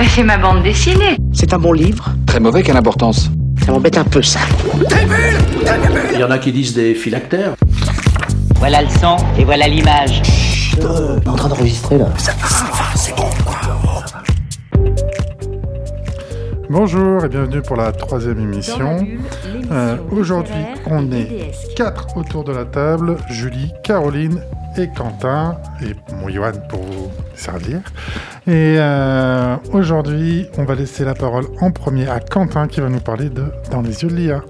Bah, c'est ma bande dessinée. C'est un bon livre. Très mauvais, quelle importance Ça m'embête un peu, ça. Il y en a qui disent des phylactères. Voilà le son et voilà l'image. on est en train d'enregistrer, là. Bonjour et bienvenue pour la troisième émission. Euh, Aujourd'hui, on est quatre autour de la table Julie, Caroline et Quentin, et mon Johan pour vous servir. Et euh, aujourd'hui, on va laisser la parole en premier à Quentin qui va nous parler de Dans les yeux de l'IA.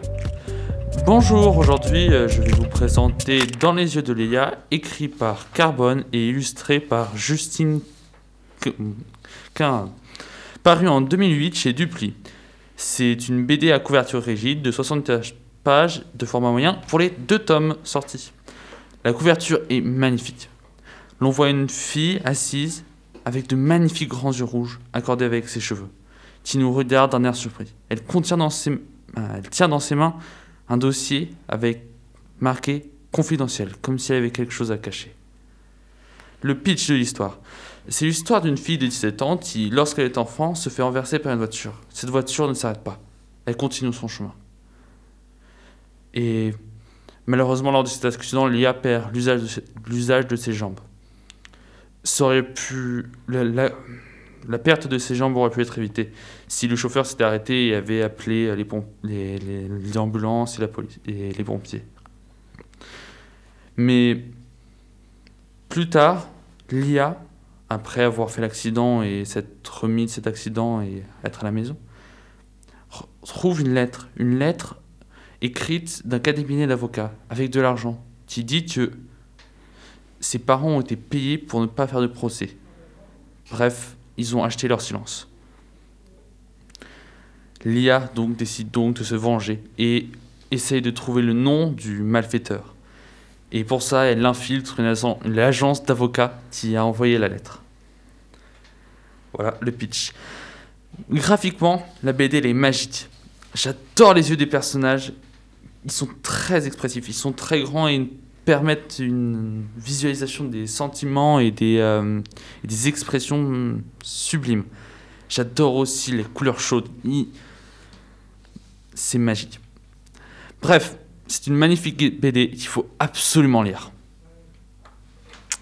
Bonjour, aujourd'hui euh, je vais vous présenter Dans les yeux de Léa, écrit par Carbone et illustré par Justine Quin, paru en 2008 chez Dupli. C'est une BD à couverture rigide de 60 pages de format moyen pour les deux tomes sortis. La couverture est magnifique. L'on voit une fille assise avec de magnifiques grands yeux rouges accordés avec ses cheveux, qui nous regarde d'un air surpris. Euh, elle tient dans ses mains un dossier avec marqué confidentiel, comme si elle avait quelque chose à cacher. Le pitch de l'histoire. C'est l'histoire d'une fille de 17 ans qui, lorsqu'elle est enfant, se fait renverser par une voiture. Cette voiture ne s'arrête pas. Elle continue son chemin. Et malheureusement, lors de cet accident, Lia perd l'usage de ses jambes. Pu... La, la, perte de ses jambes aurait pu être évitée si le chauffeur s'était arrêté et avait appelé les, les, les, ambulances et, la police, et les pompiers. Mais plus tard, Lia, après avoir fait l'accident et s'être remis de cet accident et être à la maison, trouve une lettre, une lettre écrite d'un cabinet d'avocat avec de l'argent qui dit que ses parents ont été payés pour ne pas faire de procès. Bref, ils ont acheté leur silence. Lia donc décide donc de se venger et essaye de trouver le nom du malfaiteur. Et pour ça, elle infiltre une, agence, une agence d'avocats qui a envoyé la lettre. Voilà le pitch. Graphiquement, la BD elle est magique. J'adore les yeux des personnages. Ils sont très expressifs, ils sont très grands et permettent une visualisation des sentiments et des, euh, et des expressions sublimes. J'adore aussi les couleurs chaudes. C'est magique. Bref, c'est une magnifique BD qu'il faut absolument lire.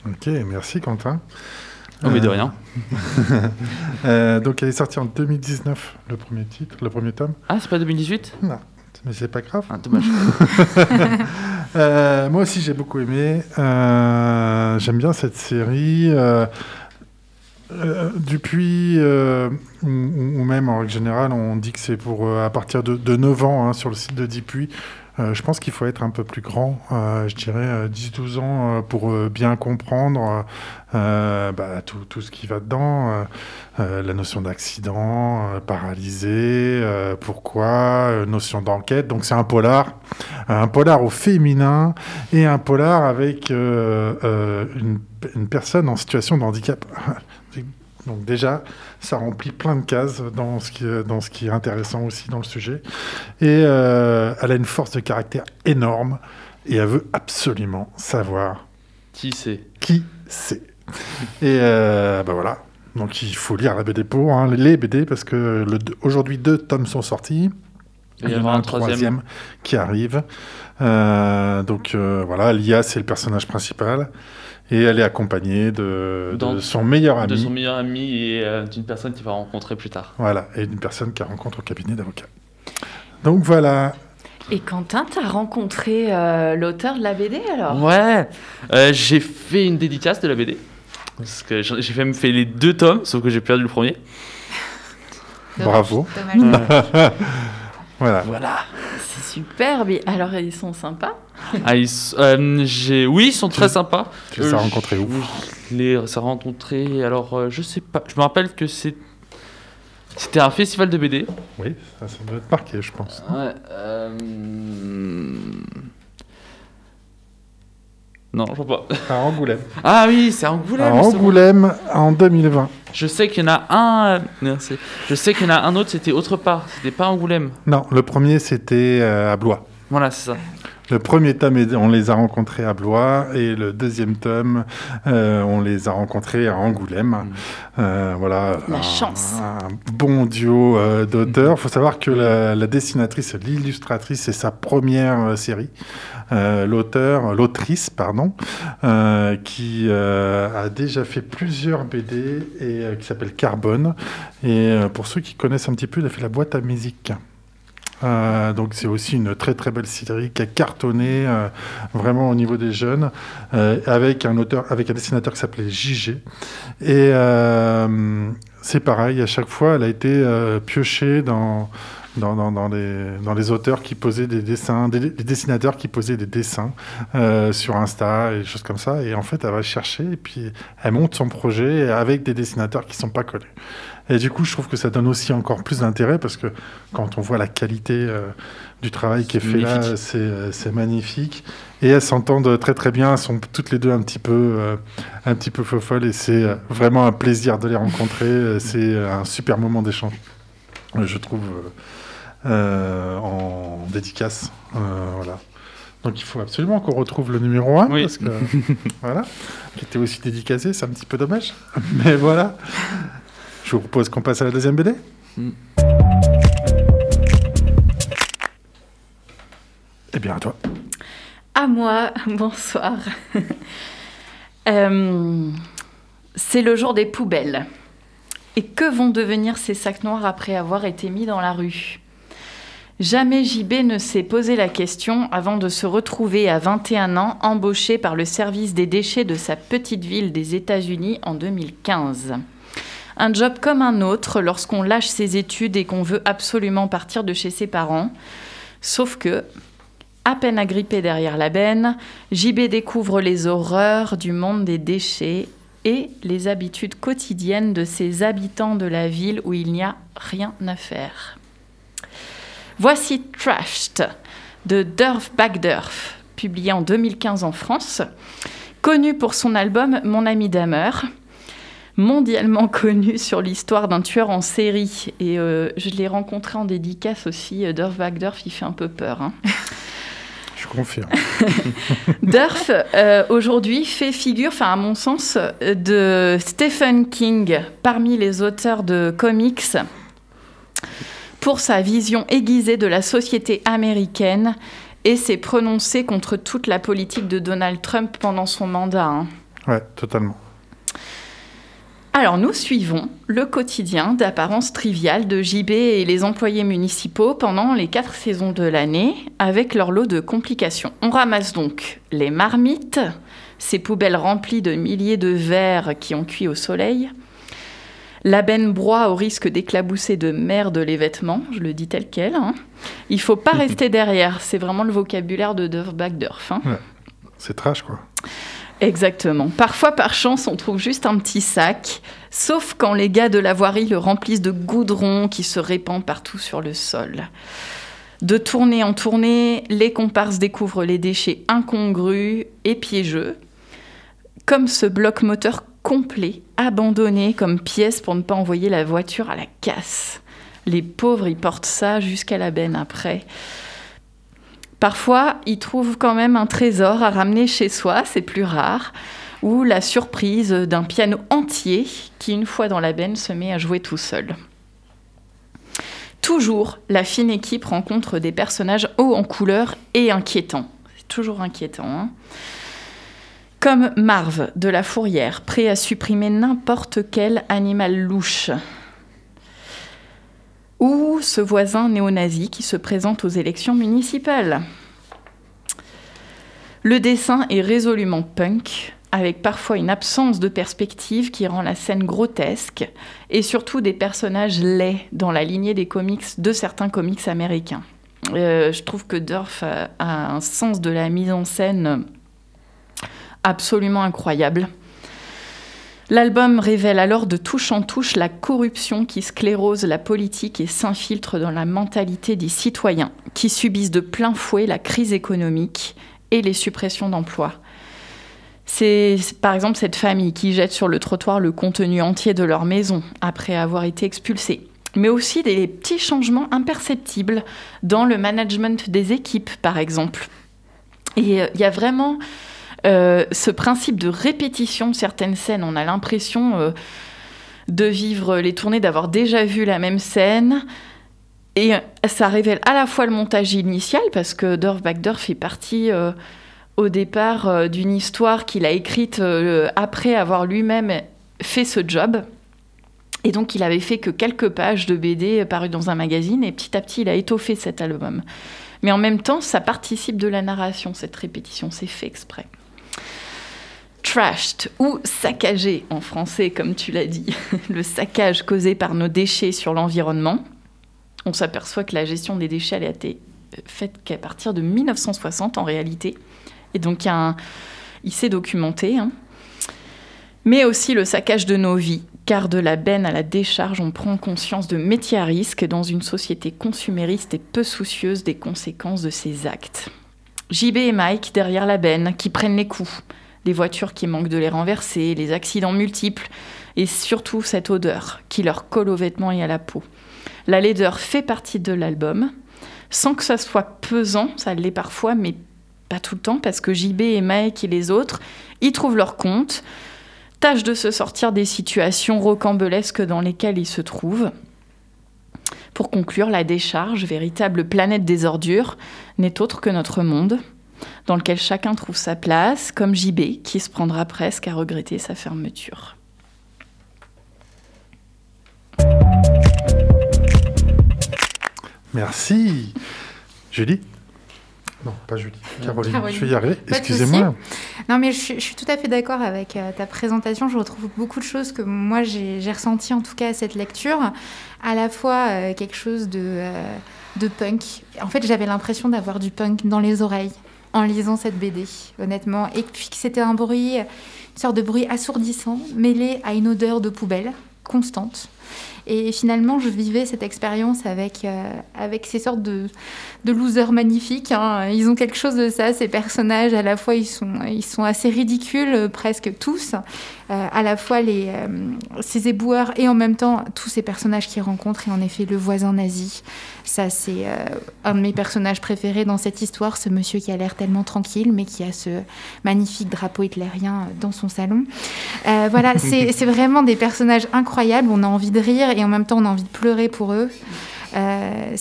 Ok, merci Quentin. Oh, mais de rien. euh, donc elle est sortie en 2019, le premier titre, le premier tome. Ah, c'est pas 2018 Non, mais c'est pas grave. Ah, dommage. euh, moi aussi j'ai beaucoup aimé. Euh, J'aime bien cette série. Euh, depuis, euh, ou, ou, même en règle générale, on dit que c'est pour euh, à partir de, de 9 ans hein, sur le site de Dipuis. Euh, je pense qu'il faut être un peu plus grand, euh, je dirais 10-12 ans, euh, pour bien comprendre bah, tout, ce qui va dedans. la notion d'accident, paralysé, pourquoi, notion d'enquête. Donc c'est un polar, un polar au féminin et un polar avec une, une personne en situation de handicap. Donc déjà, ça remplit plein de cases dans ce qui, dans ce qui est intéressant aussi dans le sujet. Et euh, elle a une force de caractère énorme et elle veut absolument savoir qui c'est? Qui c'est. Et euh, ben voilà. Donc il faut lire la BD pour hein, les BD parce que aujourd'hui deux tomes sont sortis. Il y, il y en a un troisième. troisième qui arrive. Euh, donc voilà, Lia c'est le personnage principal. Et elle est accompagnée de, son meilleur ami. De son meilleur ami et euh, d'une personne qu'il va rencontrer plus tard. Voilà, et d'une personne qu'elle rencontre au cabinet d'avocat. Donc voilà. Et Quentin, t'as rencontré euh, l'auteur de la BD alors? Ouais, euh, j'ai fait une dédicace de la BD. Parce que j'ai fait, fait les deux tomes, sauf que j'ai perdu le premier. Dommage, Bravo. Dommage. voilà. Voilà. C'est superbe. Alors ils sont sympas ah, ils, euh, j'ai, oui, ils sont très sympas. Tu les as rencontrés où Je les ai rencontrés, alors euh, je sais pas. Je me rappelle que c'est, c'était un festival de BD. Oui, ça, ça doit être marqué, je pense. Ouais. Euh... Non, je vois pas. À Angoulême. Ah oui, c'est à Angoulême. À Angoulême en 2020. Je sais qu'il y en a un. Merci. Je sais qu'il y en a un autre, c'était autre part. C'était pas Angoulême. Non, le premier c'était euh, à Blois. Voilà, c'est ça. Le premier tome, on les a rencontrés à Blois et le deuxième tome, euh, on les a rencontrés à Angoulême. Euh, voilà. La un, chance. Un bon duo euh, d'auteurs. Il faut savoir que la, la dessinatrice, l'illustratrice, c'est sa première euh, série. Euh, L'auteur, l'autrice, pardon, euh, qui euh, a déjà fait plusieurs BD et euh, qui s'appelle Carbone. Et euh, pour ceux qui connaissent un petit peu, il a fait la boîte à musique. Euh, donc c'est aussi une très très belle série qui a cartonné euh, vraiment au niveau des jeunes euh, avec un auteur avec un dessinateur qui s'appelait JG et c'est pareil à chaque fois elle a été piochée dans dans, les, dans les auteurs qui posaient des dessins, des, des dessinateurs qui posaient des dessins sur Insta et des choses comme ça. Et en fait, elle va chercher et puis elle monte son projet avec des dessinateurs qui sont pas collés. Et du coup, je trouve que ça donne aussi encore plus d'intérêt parce que quand on voit la qualité euh, du travail qui est fait là, c'est euh, c'est magnifique. Et elles s'entendent très très bien. Elles sont toutes les deux un petit peu, euh, un petit peu folles et c'est euh, vraiment un plaisir de les rencontrer. C'est un super moment d'échange, je trouve, en dédicace. Voilà. Donc il faut absolument qu'on retrouve le numéro 1 Oui. parce que voilà, qui était aussi dédicacé, c'est un petit peu dommage. Mais voilà. Je vous propose qu'on passe à la deuxième BD. Mm. Eh bien, à toi. À moi, bonsoir. Euh, c'est le jour des poubelles. Et que vont devenir ces sacs noirs après avoir été mis dans la rue? Jamais JB ne s'est posé la question avant de se retrouver à 21 ans embauché par le service des déchets de sa petite ville des États-Unis en 2015. Un job comme un autre lorsqu'on lâche ses études et qu'on veut absolument partir de chez ses parents. Sauf que, à peine agrippé derrière la benne, JB découvre les horreurs du monde des déchets et les habitudes quotidiennes de ces habitants de la ville où il n'y a rien à faire. Voici Trashed de Durf Bagdurf, publié en 2015 en France, connu pour son album Mon ami Damer, mondialement connu sur l'histoire d'un tueur en série. Et euh, je l'ai rencontré en dédicace aussi. euh, Durf Bagdurf, il fait un peu peur. hein. Je confirme. Durf, euh, aujourd'hui, fait figure, enfin à mon sens, de Stephen King parmi les auteurs de comics pour sa vision aiguisée de la société américaine et ses prononcés contre toute la politique de Donald Trump pendant son mandat. hein. Ouais, totalement. Alors nous suivons le quotidien d'apparence triviale de JB et les employés municipaux pendant les quatre saisons de l'année avec leur lot de complications. On ramasse donc les marmites, ces poubelles remplies de milliers de verres qui ont cuit au soleil, la benne broie au risque d'éclabousser de merde les vêtements, je le dis tel quel. hein. Il faut pas rester derrière, c'est vraiment le vocabulaire de Bagdurf. hein. C'est trash, quoi. Exactement. Parfois, par chance, on trouve juste un petit sac, sauf quand les gars de la voirie le remplissent de goudron qui se répand partout sur le sol. De tournée en tournée, les comparses découvrent les déchets incongrus et piégeux, comme ce bloc moteur complet, abandonné comme pièce pour ne pas envoyer la voiture à la casse. Les pauvres, ils portent ça jusqu'à la benne après. Parfois, ils trouvent quand même un trésor à ramener chez soi, c'est plus rare, ou la surprise d'un piano entier qui, une fois dans la benne, se met à jouer tout seul. Toujours, la fine équipe rencontre des personnages hauts en couleur et inquiétants. C'est toujours inquiétant. hein. Comme Marve de la Fourrière, prêt à supprimer n'importe quel animal louche. Ou ce voisin néo-nazi qui se présente aux élections municipales. Le dessin est résolument punk, avec parfois une absence de perspective qui rend la scène grotesque, et surtout des personnages laids dans la lignée des comics de certains comics américains. Euh, je trouve que Durf a, a un sens de la mise en scène absolument incroyable. L'album révèle alors de touche en touche la corruption qui sclérose la politique et s'infiltre dans la mentalité des citoyens qui subissent de plein fouet la crise économique et les suppressions d'emplois. C'est par exemple cette famille qui jette sur le trottoir le contenu entier de leur maison après avoir été expulsée. Mais aussi des petits changements imperceptibles dans le management des équipes, par exemple. Et euh, il y a vraiment euh, ce principe de répétition de certaines scènes. On a l'impression euh, de vivre les tournées, d'avoir déjà vu la même scène. Et euh, ça révèle à la fois le montage initial, parce que Dorf Bagder fait partie au départ d'une histoire qu'il a écrite après avoir lui-même fait ce job. Et donc il avait fait que quelques pages de BD parues dans un magazine, et petit à petit il a étoffé cet album. Mais en même temps, ça participe de la narration, cette répétition, c'est fait exprès. Trashed ou saccagé en français, comme tu l'as dit, le saccage causé par nos déchets sur l'environnement. On s'aperçoit que la gestion des déchets elle a été faite qu'à partir de 1960 en réalité. Et donc il, un- il s'est documenté. hein. Mais aussi le saccage de nos vies, car de la benne à la décharge, on prend conscience de métiers à risque dans une société consumériste et peu soucieuse des conséquences de ses actes. JB et Mike derrière la benne, qui prennent les coups, les voitures qui manquent de les renverser, les accidents multiples, et surtout cette odeur qui leur colle aux vêtements et à la peau. La laideur fait partie de l'album, sans que ça soit pesant, ça l'est parfois, mais pas tout le temps, parce que JB et Mike et les autres, y trouvent leur compte, tâchent de se sortir des situations rocambolesques dans lesquelles ils se trouvent. Pour conclure, la décharge, véritable planète des ordures, n'est autre que notre monde, dans lequel chacun trouve sa place, comme JB, qui se prendra presque à regretter sa fermeture. Merci. Julie? Non, pas Julie. Caroline. Caroline. Je vais y arriver. Excusez-moi. Non, mais je, suis- je suis tout à fait d'accord avec euh, ta présentation. Je retrouve beaucoup de choses que moi j'ai j'ai ressenti en tout cas à cette lecture. À la fois euh, quelque chose de, euh, de punk. En fait, j'avais l'impression d'avoir du punk dans les oreilles en lisant cette BD, honnêtement. Et puis que c'était un bruit, une sorte de bruit assourdissant, mêlé à une odeur de poubelle constante. Et finalement, je vivais cette expérience avec, euh, avec ces sortes de, de losers magnifiques. hein. Ils ont quelque chose de ça, ces personnages. À la fois, ils sont, ils sont assez ridicules, euh, presque tous. Euh, à la fois, les, ces éboueurs et en même temps, tous ces personnages qu'ils rencontrent. Et en effet, le voisin nazi. Ça, c'est un de mes personnages préférés dans cette histoire. Ce monsieur qui a l'air tellement tranquille, mais qui a ce magnifique drapeau hitlérien dans son salon. Euh, voilà, c'est vraiment des personnages incroyables. On a envie de rire et en même temps, on a envie de pleurer pour eux. Euh,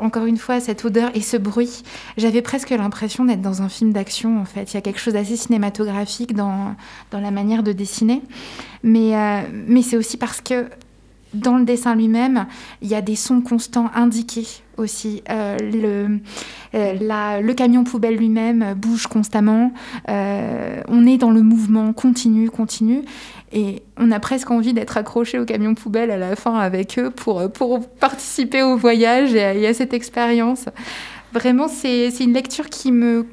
encore une fois cette odeur et ce bruit. J'avais presque l'impression d'être dans un film d'action en fait. Il y a quelque chose d'assez cinématographique dans, dans la manière de dessiner. Mais, euh, mais c'est aussi parce que dans le dessin lui-même, il y a des sons constants indiqués aussi. Euh, le, euh, le camion poubelle lui-même bouge constamment. On est dans le mouvement continu, continu. Et on a presque envie d'être accroché au camion poubelle à la fin avec eux pour, pour participer au voyage et à, et à cette expérience. Vraiment, c'est une lecture qui me...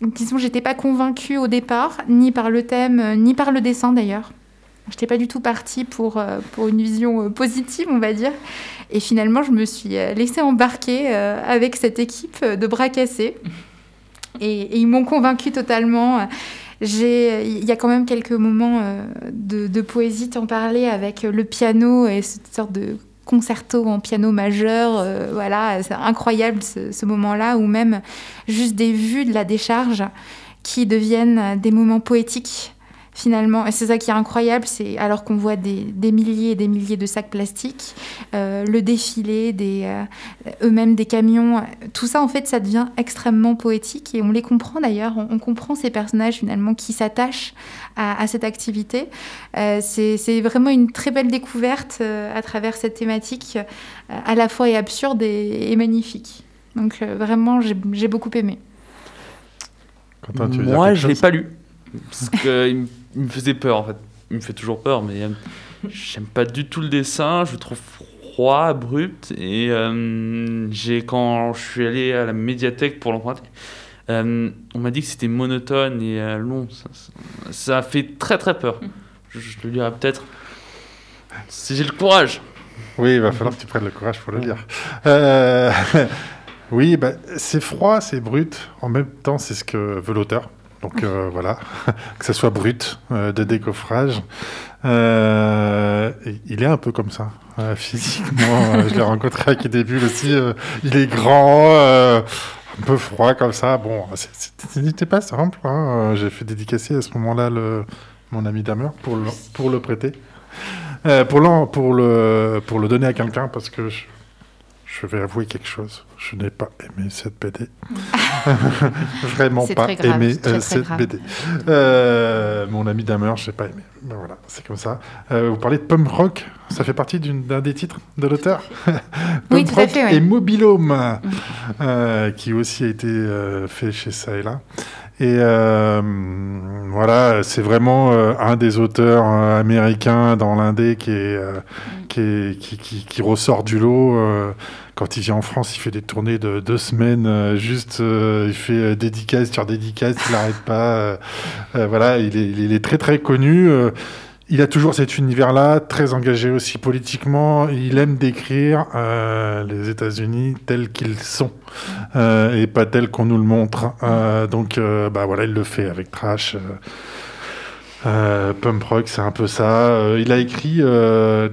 Disons, j'étais pas convaincue au départ, ni par le thème, euh, ni par le dessin d'ailleurs. Je n'étais pas du tout partie pour, euh, une vision euh, positive, on va dire. Et finalement, je me suis euh, laissée embarquer euh, avec cette équipe euh, de bras cassés. Et ils m'ont convaincue totalement. Il y a quand même quelques moments euh, de, poésie, t'en parlais, avec le piano et cette sorte de concerto en piano majeur. euh, voilà, c'est incroyable ce moment-là, ou même juste des vues de la décharge qui deviennent des moments poétiques finalement. Et c'est ça qui est incroyable, c'est alors qu'on voit des, des milliers et des milliers de sacs plastiques, euh, le défilé, des, euh, eux-mêmes des camions, tout ça en fait ça devient extrêmement poétique et on les comprend d'ailleurs, on, on comprend ces personnages finalement qui s'attachent à, à cette activité. Euh, c'est vraiment une très belle découverte euh, à travers cette thématique euh, à la fois et absurde et, et magnifique. Donc euh, vraiment j'ai beaucoup aimé. Quentin, tu Moi, je l'ai chose? pas lu. Parce qu'il me, il me faisait peur, en fait. Il me fait toujours peur, mais euh, j'aime pas du tout le dessin. Je le trouve froid, abrupt. Et euh, j'ai, quand je suis allé à la médiathèque pour l'emprunter, euh, on m'a dit que c'était monotone et long. Ça, ça, fait très très peur. Je, je le lirai peut-être si j'ai le courage. Oui, il va falloir que tu prennes le courage pour le lire. Oui, bah, c'est froid, c'est brut. En même temps, c'est ce que veut l'auteur. Donc euh, voilà, que ça soit brut, euh, de décoffrage. Euh, il est un peu comme ça, physiquement. Je l'ai rencontré à des Bulles aussi. il est grand, un peu froid comme ça. Bon, c'était pas simple. hein. J'ai fait dédicacer à ce moment-là mon ami Damer pour le, pour le prêter. Pour, l'en- pour, le, pour le donner à quelqu'un parce que je, je vais avouer quelque chose. Je n'ai pas aimé cette BD. Vraiment pas très grave, aimé très, euh, très cette grave. BD. Euh, mon ami Damer, je n'ai pas aimé. Ben voilà, c'est comme ça. Euh, vous parlez de Pump Rock, ça fait partie d'un des titres de l'auteur Oui, tout à fait, ouais. Et Mobilhome, euh, qui aussi a été euh, fait chez ça et là. Et euh, voilà, c'est vraiment un des auteurs américains dans l'indé qui, est, qui, est- qui, qui- qui ressort du lot. Quand il vient en France, il fait des tournées de deux semaines, euh, juste, euh, il fait euh, dédicace sur dédicace, il n'arrête pas. voilà, il est, très très connu. il a toujours cet univers-là, très engagé aussi politiquement. Il aime décrire les États-Unis tels qu'ils sont et pas tels qu'on nous le montre. Donc, bah voilà, il le fait avec Trash. Pump Rock, c'est un peu ça. Il a écrit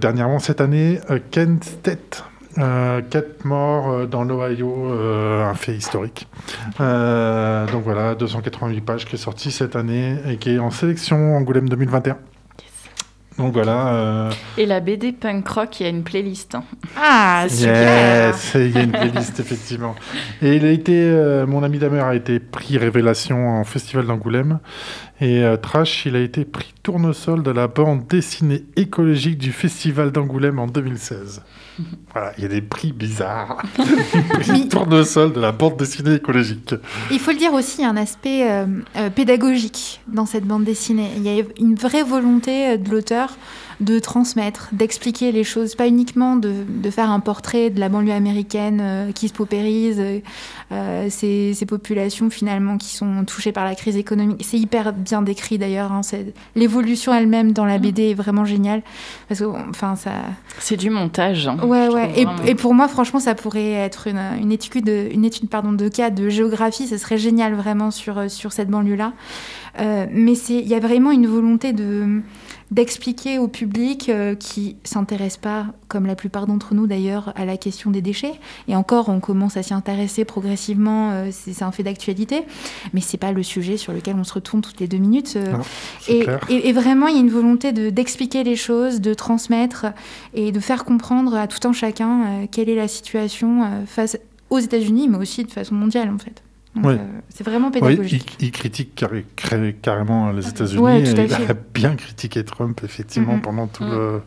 dernièrement cette année Kent State. Euh, quatre morts euh, dans l'Ohio, euh, un fait historique. Euh, donc voilà, 288 pages qui est sorti cette année et qui est en sélection Angoulême 2021. Donc voilà. euh, Et la BD punk rock, il y a une playlist. hein. Ah, super Yes, il y a une playlist effectivement. Et il a été, euh, mon ami Damer a été prix révélation en festival d'Angoulême et euh, Trash, il a été prix tournesol de la bande dessinée écologique du festival d'Angoulême en 2016. Voilà, il y a des prix bizarres. prix tournesol de la bande dessinée écologique. Il faut le dire aussi, il y a un aspect euh, euh, pédagogique dans cette bande dessinée. Il y a une vraie volonté euh, de l'auteur de transmettre, d'expliquer les choses, pas uniquement de, de faire un portrait de la banlieue américaine euh, qui se paupérise, euh, ces, ces populations finalement qui sont touchées par la crise économique. C'est hyper bien décrit d'ailleurs. hein, L'évolution elle-même dans la BD est vraiment géniale parce que, enfin, ça. C'est du montage. hein, Ouais, ouais. Et, vraiment. et pour moi, franchement, ça pourrait être une, une étude, une étude pardon, de cas de géographie. Ce serait génial vraiment sur, sur cette banlieue-là. Euh, mais c'est- il y a vraiment une volonté de d'expliquer au public euh, qui s'intéresse pas, comme la plupart d'entre nous d'ailleurs, à la question des déchets. Et encore, on commence à s'y intéresser progressivement. euh, c'est un fait d'actualité, mais c'est pas le sujet sur lequel on se retourne toutes les deux minutes. euh, Non, et, clair. et- et vraiment, il y a une volonté de- d'expliquer les choses, de transmettre et de faire comprendre à tout un chacun euh, quelle est la situation euh, face aux États-Unis, mais aussi de façon mondiale en fait. Euh, c'est vraiment pédagogique. il, il critique carré- carrément les États-Unis. Ouais, il a bien critiqué Trump, effectivement, Mhm. pendant, tout le,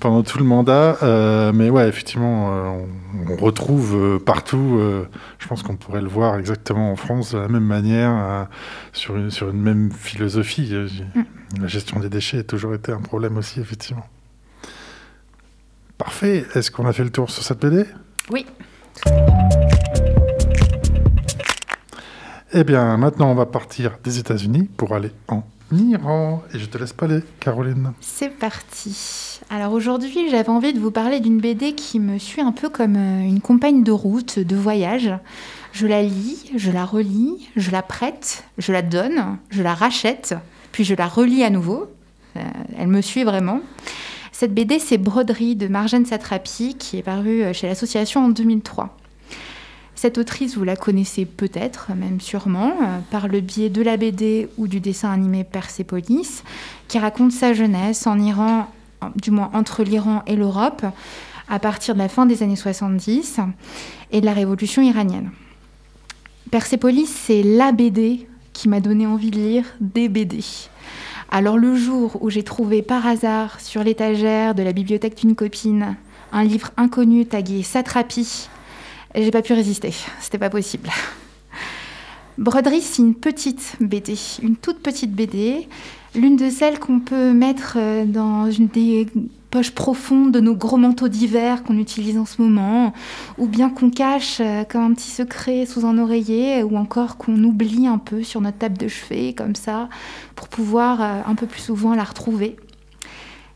pendant tout le mandat. Euh, mais ouais, effectivement, euh, on, on retrouve partout. je pense qu'on pourrait le voir exactement en France de la même manière, sur, une, sur une même philosophie. Mm. La gestion des déchets a toujours été un problème aussi, effectivement. Parfait. Est-ce qu'on a fait le tour sur cette BD? Oui. Eh bien, maintenant, on va partir des États-Unis pour aller en Iran. Et je te laisse pas aller, Caroline. C'est parti. Alors aujourd'hui, j'avais envie de vous parler d'une BD qui me suit un peu comme euh, une compagne de route, de voyage. Je la lis, je la relis, je la prête, je la donne, je la rachète, puis je la relis à nouveau. Euh, elle me suit vraiment. Cette BD, c'est Broderie de Marjane Satrapi, qui est parue euh, chez l'association en 2003. Cette autrice, vous la connaissez peut-être, même sûrement, euh, par le biais de la BD ou du dessin animé Persepolis, qui raconte sa jeunesse en Iran, du moins entre l'Iran et l'Europe, à partir de la fin des années 70 et de la révolution iranienne. Persepolis, c'est la BD qui m'a donné envie de lire des BD. Alors le jour où j'ai trouvé par hasard sur l'étagère de la bibliothèque d'une copine un livre inconnu tagué Satrapi, j'ai pas pu résister, c'était pas possible. Broderie, c'est une petite BD, une toute petite BD, l'une de celles qu'on peut mettre euh, dans une des poches profondes de nos gros manteaux d'hiver qu'on utilise en ce moment, ou bien qu'on cache euh, comme un petit secret sous un oreiller, ou encore qu'on oublie un peu sur notre table de chevet, comme ça, pour pouvoir euh, un peu plus souvent la retrouver.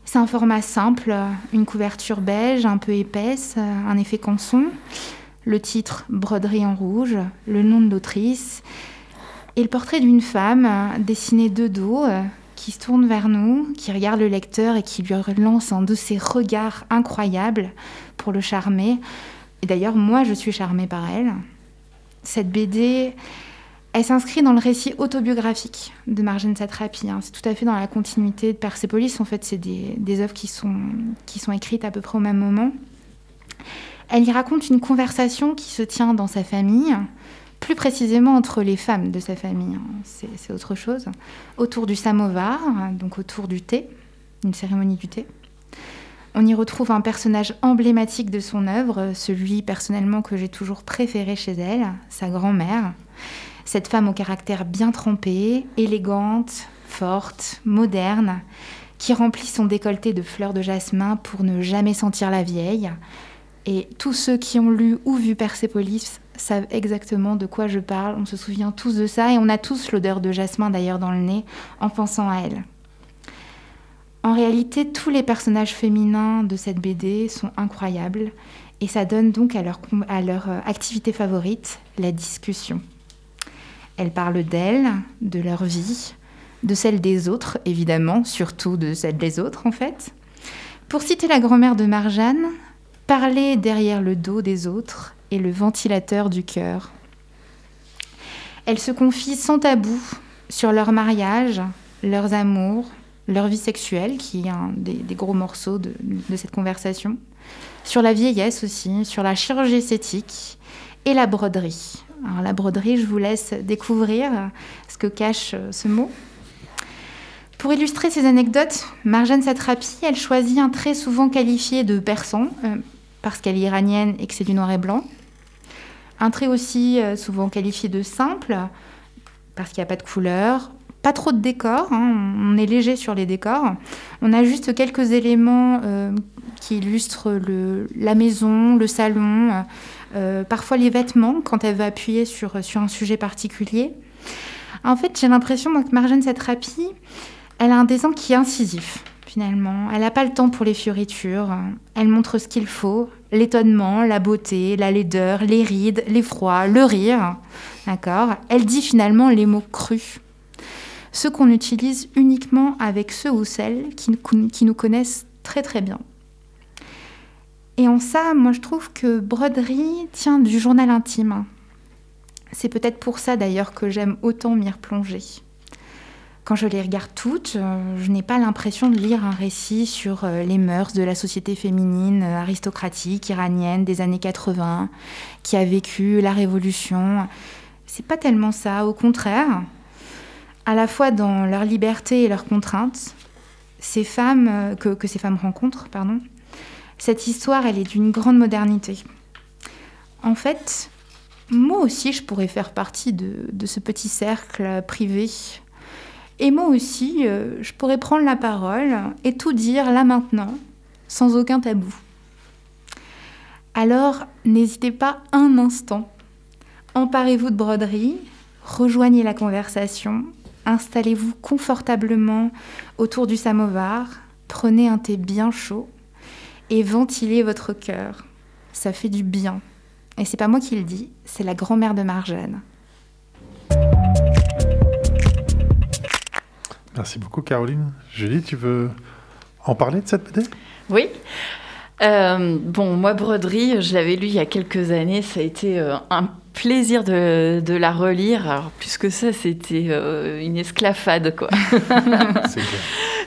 C'est un format simple, une couverture beige un peu épaisse, un effet canson, le titre Broderie en rouge, le nom de l'autrice, et le portrait d'une femme euh, dessinée de dos, euh, qui se tourne vers nous, qui regarde le lecteur et qui lui lance un de ses regards incroyables pour le charmer. Et d'ailleurs, moi, je suis charmée par elle. Cette BD, elle s'inscrit dans le récit autobiographique de Marjane Satrapi. hein. C'est tout à fait dans la continuité de Persépolis. En fait, c'est des, des œuvres qui sont écrites à peu près au même moment. Elle y raconte une conversation qui se tient dans sa famille, plus précisément entre les femmes de sa famille, hein. c'est c'est autre chose, autour du samovar, donc autour du thé, une cérémonie du thé. On y retrouve un personnage emblématique de son œuvre, celui personnellement que j'ai toujours préféré chez elle, sa grand-mère. Cette femme au caractère bien trempé, élégante, forte, moderne, qui remplit son décolleté de fleurs de jasmin pour ne jamais sentir la vieille. Et tous ceux qui ont lu ou vu Persépolis savent exactement de quoi je parle. On se souvient tous de ça et on a tous l'odeur de jasmin d'ailleurs dans le nez en pensant à elle. En réalité, tous les personnages féminins de cette BD sont incroyables et ça donne donc à leur, à leur euh, activité favorite, la discussion. Elles parlent d'elles, de leur vie, de celle des autres, évidemment, surtout de celle des autres en fait. Pour citer la grand-mère de Marjane, parler derrière le dos des autres est le ventilateur du cœur. Elles se confient sans tabou sur leur mariage, leurs amours, leur vie sexuelle, qui est un des, gros morceaux de, cette conversation, sur la vieillesse aussi, sur la chirurgie esthétique et la broderie. La broderie, je vous laisse découvrir ce que cache euh, ce mot. Pour illustrer ces anecdotes, Marjane Satrapi, elle choisit un trait souvent qualifié de persan, euh, parce qu'elle est iranienne et que c'est du noir et blanc. Un trait aussi euh, souvent qualifié de simple, parce qu'il n'y a pas de couleur, pas trop de décors, hein, on est léger sur les décors. On a juste quelques éléments euh, qui illustrent la maison, le salon, euh, parfois les vêtements quand elle va appuyer sur, un sujet particulier. En fait, j'ai l'impression que Marjane Satrapi, elle a un dessin qui est incisif, Elle n'a pas le temps pour les fioritures. Elle montre ce qu'il faut, l'étonnement, la beauté, la laideur, les rides, l'effroi, le rire. D'accord? Elle dit finalement les mots crus. Ceux qu'on utilise uniquement avec ceux ou celles qui, qui nous connaissent très très bien. Et en ça, moi je trouve que broderie tient du journal intime. C'est peut-être pour ça d'ailleurs que j'aime autant m'y replonger. Quand je les regarde toutes, euh, je n'ai pas l'impression de lire un récit sur euh, les mœurs de la société féminine euh, aristocratique iranienne des années 80, qui a vécu la révolution. C'est pas tellement ça, au contraire. À la fois dans leur liberté et leurs contraintes, ces femmes que, ces femmes rencontrent, pardon, cette histoire, elle est d'une grande modernité. En fait, moi aussi, je pourrais faire partie de ce petit cercle privé. Et moi aussi, euh, je pourrais prendre la parole et tout dire là maintenant, sans aucun tabou. Alors, n'hésitez pas un instant. Emparez-vous de broderie, rejoignez la conversation, installez-vous confortablement autour du samovar, prenez un thé bien chaud et ventilez votre cœur. Ça fait du bien. Et c'est pas moi qui le dis, c'est la grand-mère de Marjane. Merci beaucoup, Caroline. Julie, tu veux en parler de cette BD? Oui. Euh, bon, moi, Broderie, je l'avais lu il y a quelques années. Ça a été euh, un plaisir de, de la relire. Alors, plus que ça, c'était euh, une esclafade, quoi.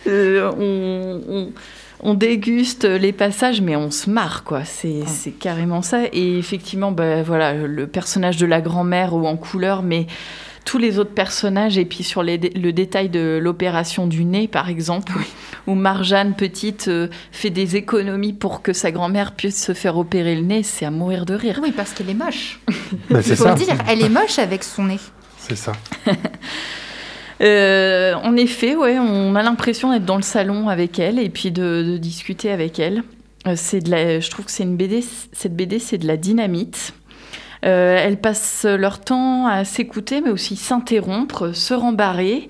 Clair. On, on- on déguste les passages, mais on se marre, quoi. C'est c'est carrément ça. Et effectivement, ben, voilà, le personnage de la grand-mère ou en couleur, mais tous les autres personnages, et puis sur les dé- le détail de l'opération du nez, par exemple, où Marjane, petite, euh, fait des économies pour que sa grand-mère puisse se faire opérer le nez, c'est à mourir de rire. Oui, parce qu'elle est moche. Ben, Il c'est faut ça. le dire, elle est moche avec son nez. C'est ça. Euh, en effet, ouais, on a l'impression d'être dans le salon avec elle et puis de, de discuter avec elle. Euh, c'est de la, je trouve que c'est une BD. Cette BD, c'est de la dynamite. Euh, elles passent leur temps à s'écouter, mais aussi s'interrompre, se rembarrer,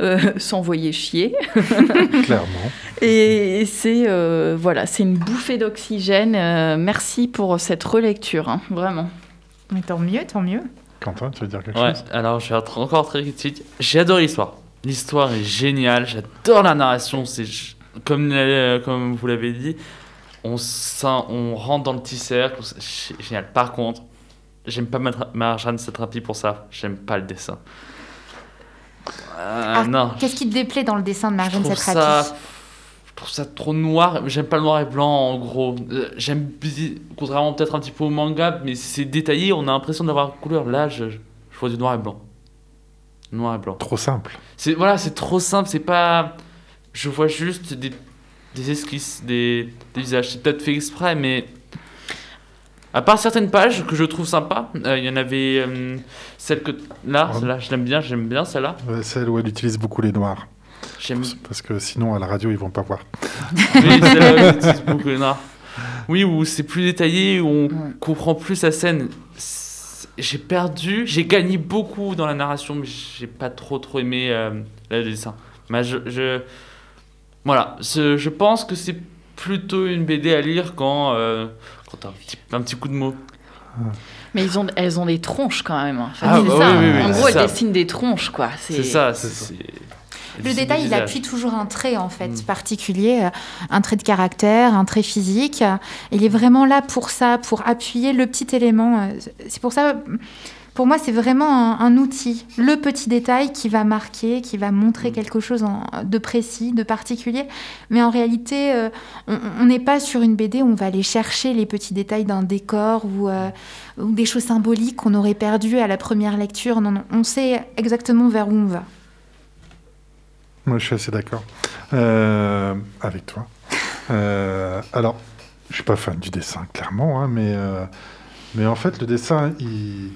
euh, s'envoyer chier. Clairement. Et c'est euh, voilà, c'est une bouffée d'oxygène. Euh, merci pour cette relecture, hein, vraiment. Mais tant mieux, tant mieux. Quentin, tu veux dire quelque Ouais, chose? alors je vais être encore très critique. J'adore l'histoire. L'histoire est géniale, j'adore la narration. C'est comme, euh, comme vous l'avez dit, on, sent- on rentre dans le petit cercle, c'est génial. Par contre, j'aime pas Marjane Satrapi pour ça. J'aime pas le dessin. Euh, Ah, non. Qu'est-ce qui te déplaît dans le dessin de Marjane Satrapi ça, je trouve ça trop noir. J'aime pas le noir et blanc en gros. Euh, J'aime, contrairement peut-être un petit peu au manga, mais c'est détaillé. On a l'impression d'avoir couleur. Là, je, je vois du noir et blanc. Noir et blanc. Trop simple. C'est voilà, c'est trop simple. C'est pas. Je vois juste des, des esquisses, des, des visages. C'est peut-être fait exprès, mais à part certaines pages que je trouve sympas, euh, il y en avait euh, celle que là, Ouais. celle-là, je l'aime bien, j'aime bien celle-là. Ouais, Celle où elle utilise beaucoup les noirs. J'aime Parce que sinon, à la radio, ils vont pas voir. Oui, celle-là, j'utilise beaucoup les noirs. Oui, où c'est plus détaillé, où on Ouais. comprend plus sa scène. J'ai perdu, j'ai gagné beaucoup dans la narration, mais j'ai pas trop trop aimé euh, le dessin. Mais je, je- voilà, je pense que c'est plutôt une BD à lire quand, un petit, un petit coup de mots. Mais ils ont, elles ont des tronches quand même. Enfin, Ah, c'est bah ça. oui, oui, oui, en gros, elles ça. dessinent des tronches, quoi. C'est ça, c'est c'est. ça. c'est- Le détail, il appuie toujours un trait en fait Mm. particulier, euh, un trait de caractère, un trait physique. Il est vraiment là pour ça, pour appuyer le petit élément. euh, C'est pour ça, pour moi, c'est vraiment un, un outil, le petit détail qui va marquer, qui va montrer Mm. quelque chose en- de précis, de particulier. Mais en réalité, euh, on n'est pas sur une BD où on va aller chercher les petits détails d'un décor ou, euh, ou des choses symboliques qu'on aurait perdues à la première lecture. Non, non, on sait exactement vers où on va. Moi, je suis assez d'accord euh, avec toi. Alors, je suis pas fan du dessin, clairement, hein, mais, mais en fait, le dessin, il,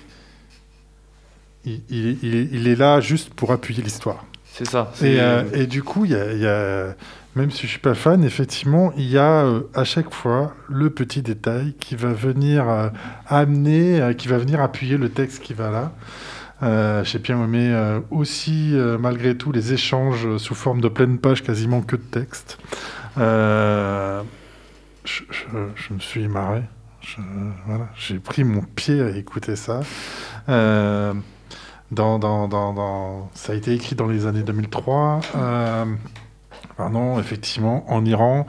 il, il- il- il est là juste pour appuyer l'histoire. C'est ça. Et, euh, et du coup, il y a, il y a- même si je suis pas fan, effectivement, il y a euh, à chaque fois le petit détail qui va venir euh, amener, qui va venir appuyer le texte qui va là. Euh, J'ai bien aimé euh, aussi, euh, malgré tout, les échanges sous forme de pleine page, quasiment que de texte. Je, je- je me suis marré. Voilà, J'ai pris mon pied à écouter ça. Ça a été écrit dans les années 2003. Euh, effectivement, en Iran,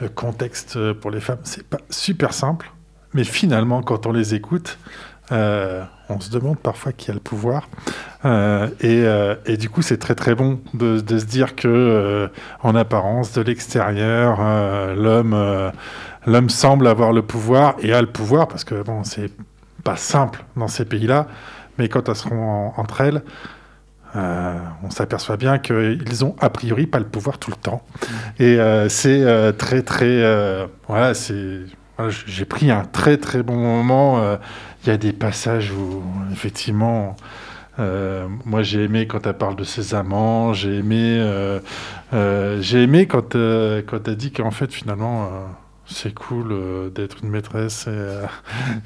le contexte pour les femmes, c'est pas super simple. Mais finalement, quand on les écoute, euh, on se demande parfois qui a le pouvoir. Euh, et, euh, et du coup, c'est très très bon de, de se dire que, en apparence, de l'extérieur, l'homme, l'homme semble avoir le pouvoir et a le pouvoir parce que bon, c'est pas simple dans ces pays-là. Mais quand elles seront en- entre elles, euh, on s'aperçoit bien qu'ils ont a priori pas le pouvoir tout le temps. Et euh, c'est euh, très très voilà, c'est voilà, j'ai pris un très très bon moment. Il y a des passages où effectivement. moi, j'ai aimé quand elle parle de ses amants. J'ai aimé, j'ai aimé quand quand elle dit qu'en fait finalement c'est cool euh, d'être une maîtresse. Et, euh,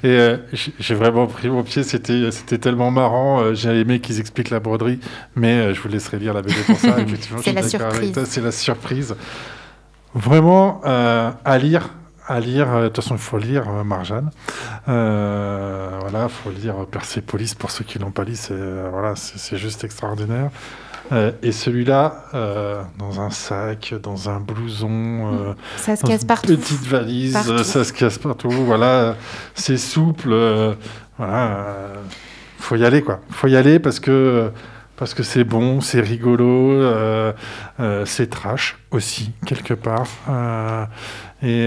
et, euh, j'ai- vraiment pris mon pied. C'était c'était tellement marrant. J'ai aimé qu'ils expliquent la broderie, mais je vous laisserai lire la BD pour ça. C'est la surprise. C'est la surprise. Vraiment à lire. À lire, de toute façon, il faut lire Marjane. Voilà, il faut lire Persepolis pour ceux qui l'ont pas lu. C'est voilà, c'est juste extraordinaire. Euh, et celui-là, euh, dans un sac, dans un blouson, euh, Ça se dans casse une partout. petite valise, Partout. ça se casse partout. Voilà, c'est souple. voilà, faut y aller quoi. Faut y aller parce que parce que c'est bon, c'est rigolo, euh, euh, c'est trash aussi quelque part. euh, et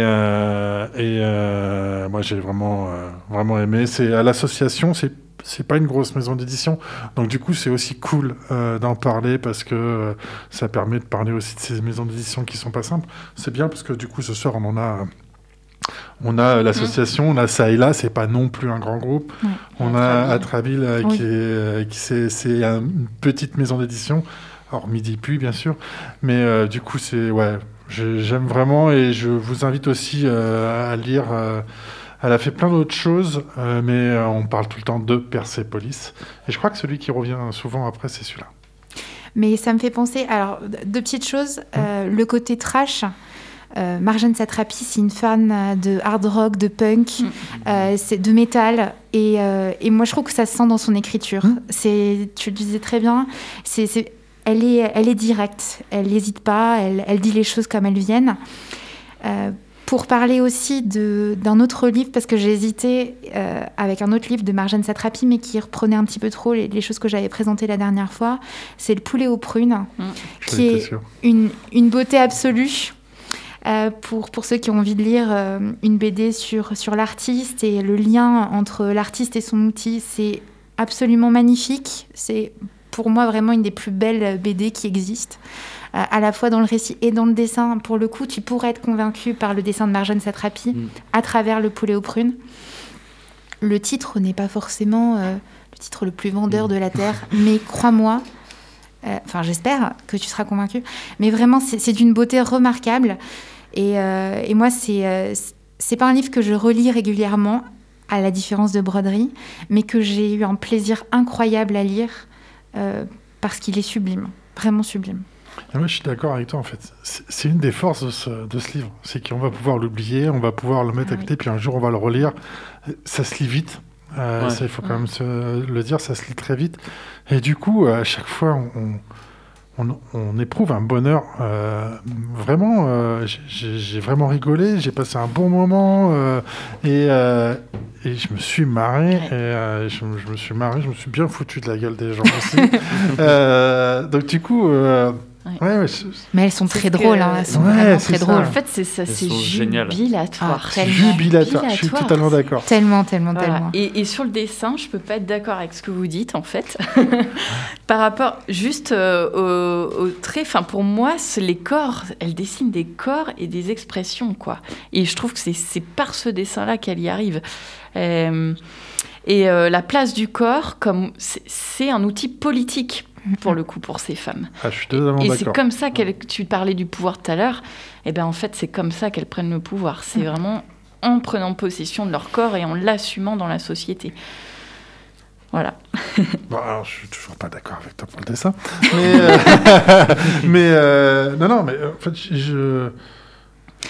et moi j'ai vraiment vraiment aimé. C'est à l'association, c'est c'est pas une grosse maison d'édition, donc du coup c'est aussi cool euh, d'en parler parce que euh, ça permet de parler aussi de ces maisons d'édition qui sont pas simples. C'est bien parce que du coup ce soir on en a. On a l'association, on a ça et là, c'est pas non plus un grand groupe. On a Atrabil euh, Oui. qui est, qui c'est, c'est une petite maison d'édition, alors Midi Puy bien sûr, mais du coup c'est ouais, j'aime vraiment et je vous invite aussi à lire. Elle a fait plein d'autres choses, euh, mais euh, on parle tout le temps de Persepolis. Et je crois que celui qui revient souvent après, c'est celui-là. Mais ça me fait penser, alors, deux petites choses. Euh, le côté trash. Euh, Marjane Satrapi, c'est une fan de hard rock, de punk, euh, c'est de métal. Et, euh, et moi, je trouve que ça se sent dans son écriture. Mm. C'est, tu le disais très bien, c'est, c'est- elle, est, elle est directe. Elle n'hésite pas, elle, elle dit les choses comme elles viennent. Pour parler aussi d'un autre livre, parce que j'ai hésité euh, avec un autre livre de Marjane Satrapi, mais qui reprenait un petit peu trop les, les choses que j'avais présentées la dernière fois, c'est Le poulet aux prunes, J'en qui est une, une beauté absolue. euh, pour, pour ceux qui ont envie de lire euh, une BD sur, sur l'artiste et le lien entre l'artiste et son outil, c'est absolument magnifique. C'est pour moi vraiment une des plus belles BD qui existent, euh, à la fois dans le récit et dans le dessin. Pour le coup, tu pourrais être convaincu par le dessin de Marjane Satrapi Mm. à travers le poulet aux prunes. Le titre n'est pas forcément euh, le titre le plus vendeur de la Terre, mais crois-moi, euh, enfin j'espère que tu seras convaincu, mais vraiment c'est d'une beauté remarquable. Et, euh, et moi, c'est euh, c'est pas un livre que je relis régulièrement, à la différence de Broderie, mais que j'ai eu un plaisir incroyable à lire euh, parce qu'il est sublime, vraiment sublime. Et moi, je suis d'accord avec toi, en fait. C'est une des forces de ce, de ce livre. C'est qu'on va pouvoir l'oublier, on va pouvoir le mettre Ah à côté, puis un jour, on va le relire. Ça se lit vite. Euh, Ouais. ça, il faut quand même se le dire, ça se lit très vite. Et du coup, à chaque fois, on, on, on éprouve un bonheur. euh, vraiment, euh, j'ai- vraiment rigolé, j'ai passé un bon moment. euh, et, euh, et je me suis marré. Et, euh, je, me- je me suis marré, je me suis bien foutu de la gueule des gens aussi. Euh, donc, du coup, euh, Ouais. ouais, Mais elles sont très que- drôles, hein, elles sont Ouais, vraiment très ça. drôles. En fait, c'est ça, Elles c'est jubilatoire. Ah, jubilatoire. Je suis totalement d'accord. Tellement, tellement, Voilà. tellement. Et, et sur le dessin, je peux pas être d'accord avec ce que vous dites en fait. Par rapport juste euh, au, au trait, enfin pour moi, c'est les corps, elle dessine des corps et des expressions quoi. Et je trouve que c'est- par ce dessin-là qu'elle y arrive. Euh, et euh, la place du corps, comme c'est un outil politique pour le coup pour ces femmes. Ah, je suis totalement Et c'est comme ça qu'elle, tu parlais du pouvoir tout à l'heure. Et ben en fait, c'est comme ça qu'elles prennent le pouvoir. C'est vraiment en prenant possession de leur corps et en l'assumant dans la société. Voilà. Bon, alors, je suis toujours pas d'accord avec toi pour le dessin. Mais, euh, mais euh, non, non, mais euh, en fait, je.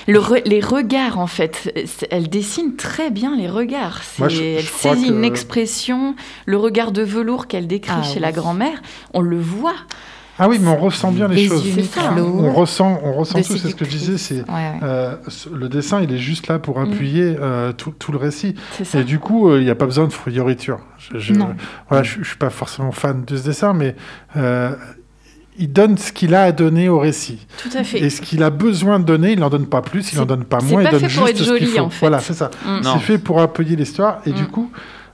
Le re- les regards, en fait, elle dessine très bien les regards. C'est- Moi, je- je elle saisit que- une expression, le regard de velours qu'elle décrit Ah chez oui. la grand-mère, on le voit. Ah oui, mais on ressent bien les, Les choses. ça. mi-clos. On ressent, on ressent tout. C'est ce que je disais. C'est Ouais, ouais. euh, le dessin, il est juste là pour appuyer euh, tout, tout le récit. Et du coup, euh, il n'y a pas besoin de fioriture. Je, je- Non. Voilà, je, je suis pas forcément fan de ce dessin, mais euh, il donne ce qu'il a à donner au récit. Tout à fait. Et ce qu'il a besoin de donner, il n'en donne pas plus, il n'en donne pas c'est moins, il pas donne fait juste pour être ce joli, faut. en fait. Voilà, c'est ça. Mm. Non. C'est fait pour appuyer l'histoire, et du Mm. coup,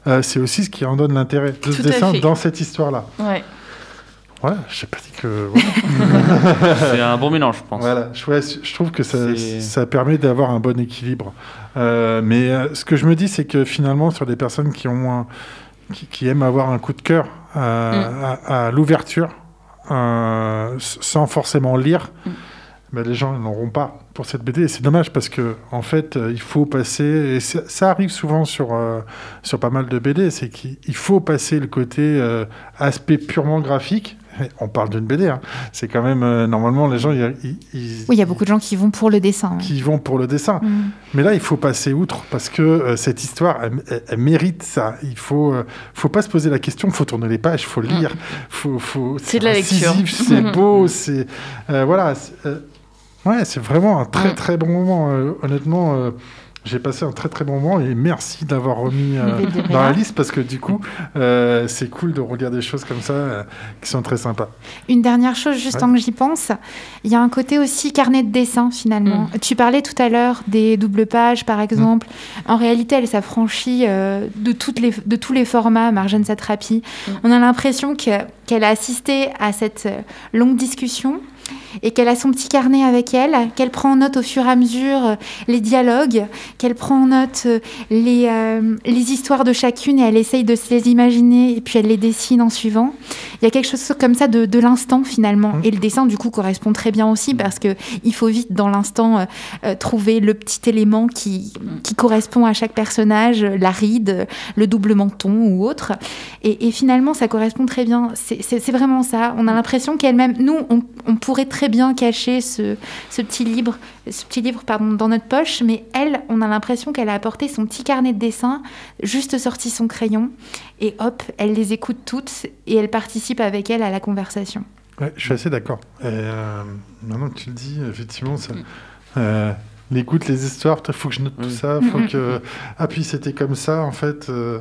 euh, c'est aussi ce qui en donne l'intérêt de Tout ce à dessin fait. dans cette histoire-là. Ouais. Voilà, je n'ai pas dit que. Voilà, C'est un bon mélange, je pense. Voilà, je, ouais, je trouve que ça, ça permet d'avoir un bon équilibre. Euh, mais euh, ce que je me dis, c'est que finalement, sur des personnes qui, ont un- qui, qui aiment avoir un coup de cœur euh, Mm. à, à l'ouverture, euh, sans forcément lire, Mm. ben, les gens n'auront pas pour cette BD. Et c'est dommage parce que en fait, euh, il faut passer, et ça, arrive souvent sur, euh, sur pas mal de BD, c'est qu'il il faut passer le côté euh, aspect purement graphique. On parle d'une BD, hein. c'est quand même euh, normalement les gens ils, ils- ils- Oui, il y a beaucoup de gens qui vont pour le dessin. qui vont pour le dessin. Mm. Mais là, il faut passer outre parce que euh, cette histoire, elle, elle- elle mérite ça. Il faut, euh, faut pas se poser la question. Il faut tourner les pages, il faut lire. Faut, faut, Mm. C'est de la lecture. C'est beau. C'est voilà. ouais, c'est vraiment un très Mm. très bon moment. honnêtement. J'ai passé un très très bon moment et merci d'avoir remis euh, dans la liste parce que du coup euh, c'est cool de regarder des choses comme ça euh, qui sont très sympas. Une dernière chose, juste Ouais. tant que j'y pense, il y a un côté aussi carnet de dessin finalement. Mm. Tu parlais tout à l'heure des doubles pages par exemple. En réalité, elle s'affranchit euh, de, toutes les, de tous les formats, Marjane Satrapi. Mm. On a l'impression que- qu'elle a assisté à cette longue discussion et qu'elle a son petit carnet avec elle, qu'elle prend en note au fur et à mesure euh, les dialogues, qu'elle prend en note euh, les, euh, les histoires de chacune et elle essaye de se les imaginer et puis elle les dessine en suivant. Il y a quelque chose comme ça de, de l'instant finalement. Mm. Et le dessin du coup correspond très bien aussi parce que il faut vite dans l'instant euh, trouver le petit élément qui, qui correspond à chaque personnage, la ride, le double menton ou autre. Et, et finalement ça correspond très bien. C'est vraiment ça. On a l'impression qu'elle-même, nous, on, on pourrait très bien cacher ce, ce petit livre, ce petit livre pardon, dans notre poche, mais elle, on a l'impression qu'elle a apporté son petit carnet de dessin, juste sorti son crayon, et hop, elle les écoute toutes et elle participe avec elle à la conversation. Ouais, je suis assez d'accord. Euh, maintenant que tu le dis, effectivement, ça, Mm. euh, il écoute les histoires, il faut que je note tout Oui. ça, faut que... Ah puis c'était comme ça, en fait. euh.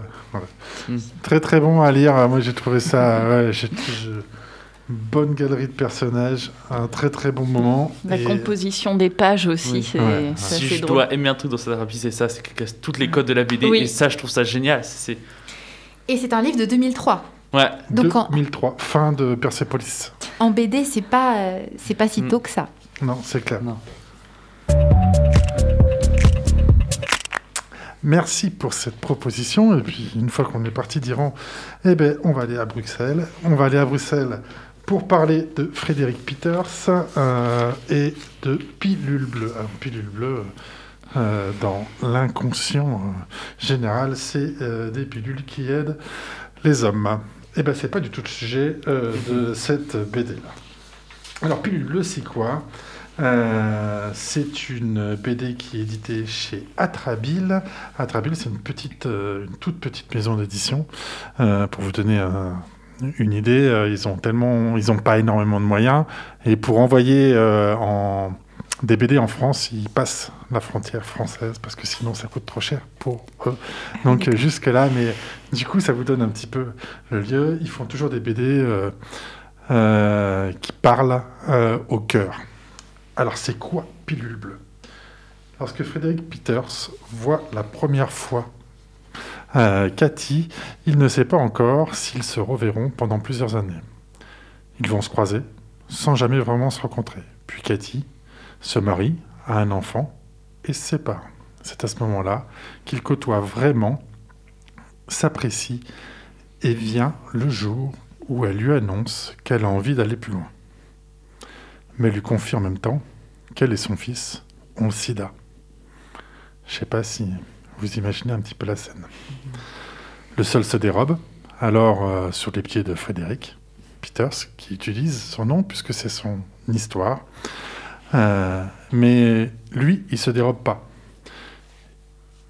Mm. Très très bon à lire, moi j'ai trouvé ça... ouais, j'ai- je- Bonne galerie de personnages, un très très bon moment. La et- composition des pages aussi, Oui. c'est Ouais. Si je drôle. dois aimer un truc dans cette thérapie, c'est ça, c'est qu'elle casse toutes les codes de la BD. Oui. Et ça, je trouve ça génial. C'est... Et c'est un livre de 2003. Ouais. Donc en, 2003, fin de Persepolis. en BD, c'est pas, euh, c'est pas si Mm. tôt que ça. Non, c'est clair. Non. Merci pour cette proposition. Et puis, une fois qu'on est parti d'Iran, eh ben, on va aller à Bruxelles. On va aller à Bruxelles pour parler de Frédéric Peters euh, et de Pilule Bleue. Alors, Pilule Bleue, euh, dans l'inconscient euh, général, c'est des pilules qui aident les hommes. Eh ben, c'est pas du tout le sujet de cette BD-là. Alors, Pilule Bleue, c'est quoi? C'est une BD qui est éditée chez Atrabile. Atrabile, c'est une petite, une toute petite maison d'édition. Pour vous donner un- une idée, euh, ils ont tellement, ils ont pas énormément de moyens, et pour envoyer euh, des BD en France, ils passent la frontière française parce que sinon ça coûte trop cher pour eux. Donc euh, jusque là, mais du coup, ça vous donne un petit peu le lieu. Ils font toujours des BD qui parlent au cœur. Alors, c'est quoi Pilule Bleue? Lorsque Frédéric Peters voit la première fois Cathy, il ne sait pas encore s'ils se reverront pendant plusieurs années. Ils vont se croiser sans jamais vraiment se rencontrer. Puis Cathy se marie, a un enfant et se sépare. C'est à ce moment-là qu'ils côtoient vraiment, s'apprécient et vient le jour où elle lui annonce qu'elle a envie d'aller plus loin mais lui confie en même temps qu'elle et son fils ont le sida. Je sais pas si vous imaginez un petit peu la scène. Le sol se dérobe, alors euh, sur les pieds de Frédéric Peters, qui utilise son nom puisque c'est son histoire. Euh, mais lui, il se dérobe pas.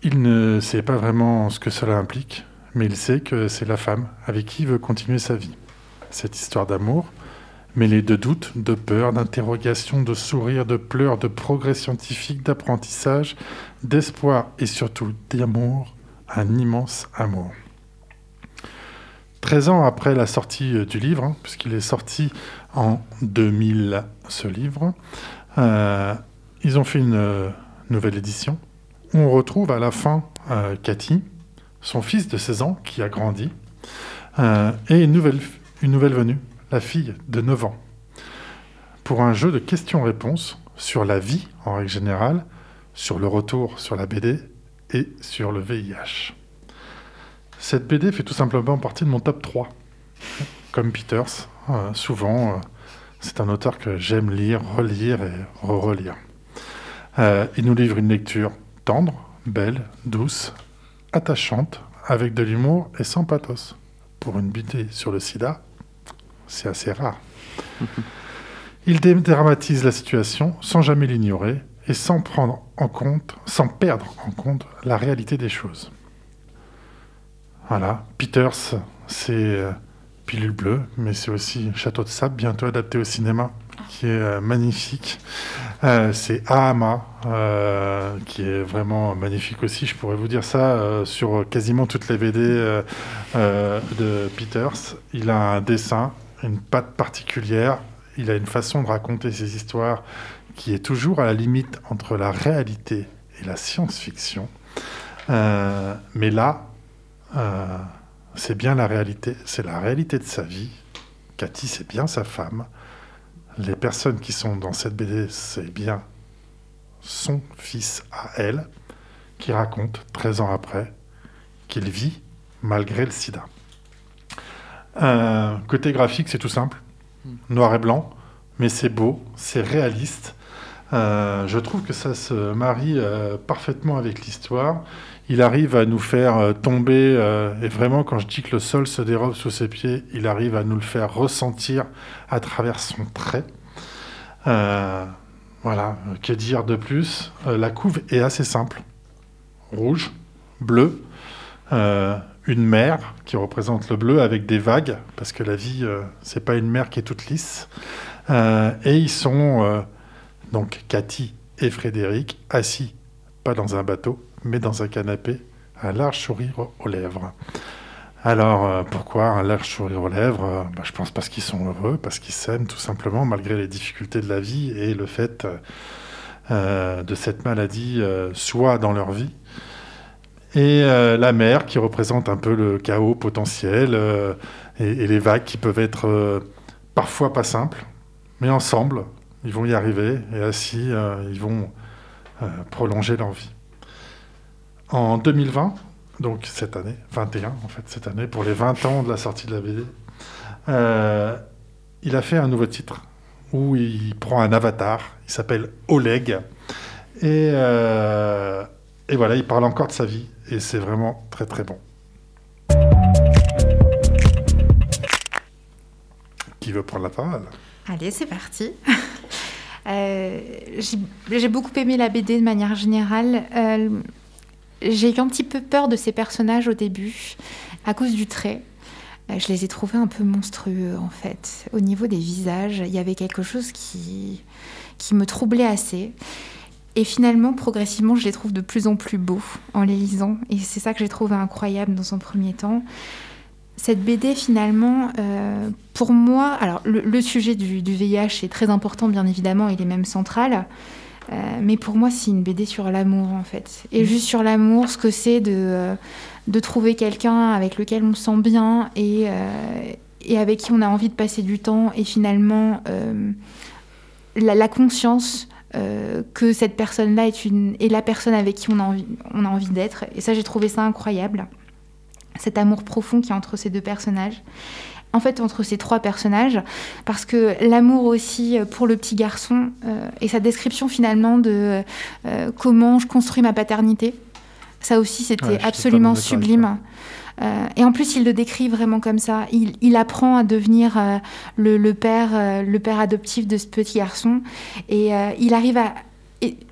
Il ne sait pas vraiment ce que cela implique, mais il sait que c'est la femme avec qui il veut continuer sa vie. Cette histoire d'amour, mêlée de doutes, de peurs, d'interrogations, de sourires, de pleurs, de progrès scientifiques, d'apprentissage, d'espoir et surtout d'amour, un immense amour. 13 ans après la sortie euh, du livre, hein, puisqu'il est sorti en 2000, ce livre, euh, ils ont fait une euh, nouvelle édition on retrouve à la fin Cathy, son fils de 16 ans qui a grandi, et une nouvelle venue, la fille de 9 ans, pour un jeu de questions-réponses sur la vie en règle générale, sur le retour sur la BD et sur le VIH. Cette BD fait tout simplement partie de mon top 3. Comme Peters, euh, souvent, euh, c'est un auteur que j'aime lire, relire et re-relire. Euh, il nous livre une lecture tendre, belle, douce, attachante, avec de l'humour et sans pathos. Pour une BD sur le sida, c'est assez rare. Il dédramatise la situation sans jamais l'ignorer et sans prendre en compte, sans perdre en compte la réalité des choses. Voilà, Peters, c'est euh, Pilule Bleue, mais c'est aussi Château de Sable, bientôt adapté au cinéma, qui est euh, magnifique. Euh, c'est Ahama, qui est vraiment magnifique aussi. Je pourrais vous dire ça sur quasiment toutes les BD de Peters. Il a un dessin, une patte particulière, il a une façon de raconter ses histoires qui est toujours à la limite entre la réalité et la science-fiction. Euh, mais là, euh, c'est bien la réalité, c'est la réalité de sa vie. Cathy, c'est bien sa femme. Les personnes qui sont dans cette BD, c'est bien son fils à elle, qui raconte, 13 ans après, qu'il vit malgré le sida. Euh, côté graphique, c'est tout simple. Noir et blanc, mais c'est beau, c'est réaliste. Euh, je trouve que ça se marie euh, parfaitement avec l'histoire. Il arrive à nous faire tomber, et vraiment quand je dis que le sol se dérobe sous ses pieds, il arrive à nous le faire ressentir à travers son trait. Voilà, que dire de plus? La couve est assez simple. Rouge, bleu, une mer qui représente le bleu avec des vagues, parce que la vie, euh, c'est pas une mer qui est toute lisse. Euh, et ils sont, euh, donc Cathy et Frédéric assis, pas dans un bateau, mais dans un canapé, un large sourire aux lèvres. Alors, euh, pourquoi un large sourire aux lèvres? Bah, Je pense parce qu'ils sont heureux, parce qu'ils s'aiment tout simplement, malgré les difficultés de la vie et le fait de cette maladie soit dans leur vie. Et euh, la mer qui représente un peu le chaos potentiel euh, et, les vagues qui peuvent être euh, parfois pas simples, mais ensemble, ils vont y arriver et ainsi, euh, ils vont prolonger leur vie. En 2020, donc cette année, 21 en fait, cette année, pour les 20 ans de la sortie de la BD, il a fait un nouveau titre où il prend un avatar, il s'appelle Oleg, et, et voilà, il parle encore de sa vie, et c'est vraiment très très bon. Qui veut prendre la parole? Allez, c'est parti. Euh, j'ai beaucoup aimé la BD de manière générale. Euh, j'ai eu un petit peu peur de ces personnages au début, à cause du trait. Euh, je les ai trouvés un peu monstrueux, en fait. Au niveau des visages, il y avait quelque chose qui, qui me troublait assez. Et finalement, progressivement, je les trouve de plus en plus beaux en les lisant. Et c'est ça que j'ai trouvé incroyable dans un premier temps. Cette BD, finalement, euh, pour moi, alors le, sujet du, du VIH est très important, bien évidemment, il est même central. Euh, mais pour moi, c'est une BD sur l'amour, en fait. Et juste sur l'amour, ce que c'est de, euh, de trouver quelqu'un avec lequel on se sent bien et, et avec qui on a envie de passer du temps. Et finalement, la conscience euh, que cette personne-là est, une, est la personne avec qui on a envie, on a envie d'être. Et ça, j'ai trouvé ça incroyable. Cet amour profond qui est entre ces deux personnages. En fait, entre ces trois personnages, parce que l'amour aussi pour le petit garçon euh, et sa description finalement de euh, comment je construis ma paternité, ça aussi c'était Ouais, absolument sublime. Euh, et en plus, il le décrit vraiment comme ça. Il, apprend à devenir euh, le, père, euh, le père adoptif de ce petit garçon, et il arrive à,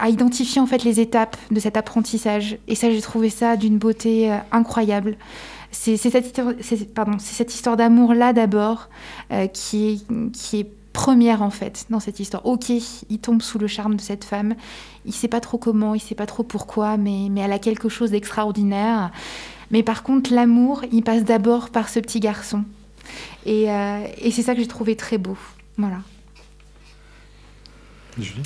identifier en fait les étapes de cet apprentissage. Et ça, j'ai trouvé ça d'une beauté incroyable. C'est cette, histoire- d'amour-là d'abord qui, est, première en fait dans cette histoire. Ok, il tombe sous le charme de cette femme. Il sait pas trop comment, il sait pas trop pourquoi, mais elle a quelque chose d'extraordinaire. Mais par contre, l'amour, il passe d'abord par ce petit garçon. Et, euh, et c'est ça que j'ai trouvé très beau. Voilà. Julie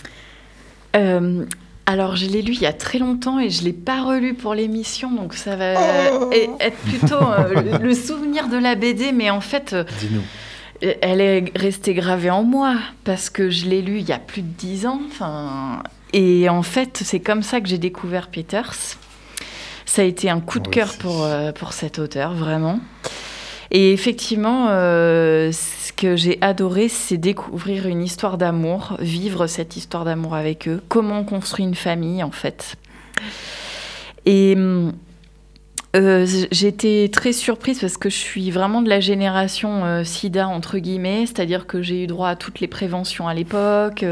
Euh, alors, je l'ai lu il y a très longtemps et je l'ai pas relu pour l'émission, donc ça va e- être plutôt euh, le, souvenir de la BD, mais en fait, euh, elle est restée gravée en moi parce que je l'ai lu il y a plus de dix ans. Et en fait, c'est comme ça que j'ai découvert Peters. Ça a été un coup de cœur pour, euh, pour cet auteur, vraiment. Et effectivement, euh, ce que j'ai adoré, c'est découvrir une histoire d'amour, vivre cette histoire d'amour avec eux, comment on construit une famille, en fait. Et hum, euh, été très surprise parce que je suis vraiment de la génération euh, sida, entre guillemets, c'est-à-dire que j'ai eu droit à toutes les préventions à l'époque.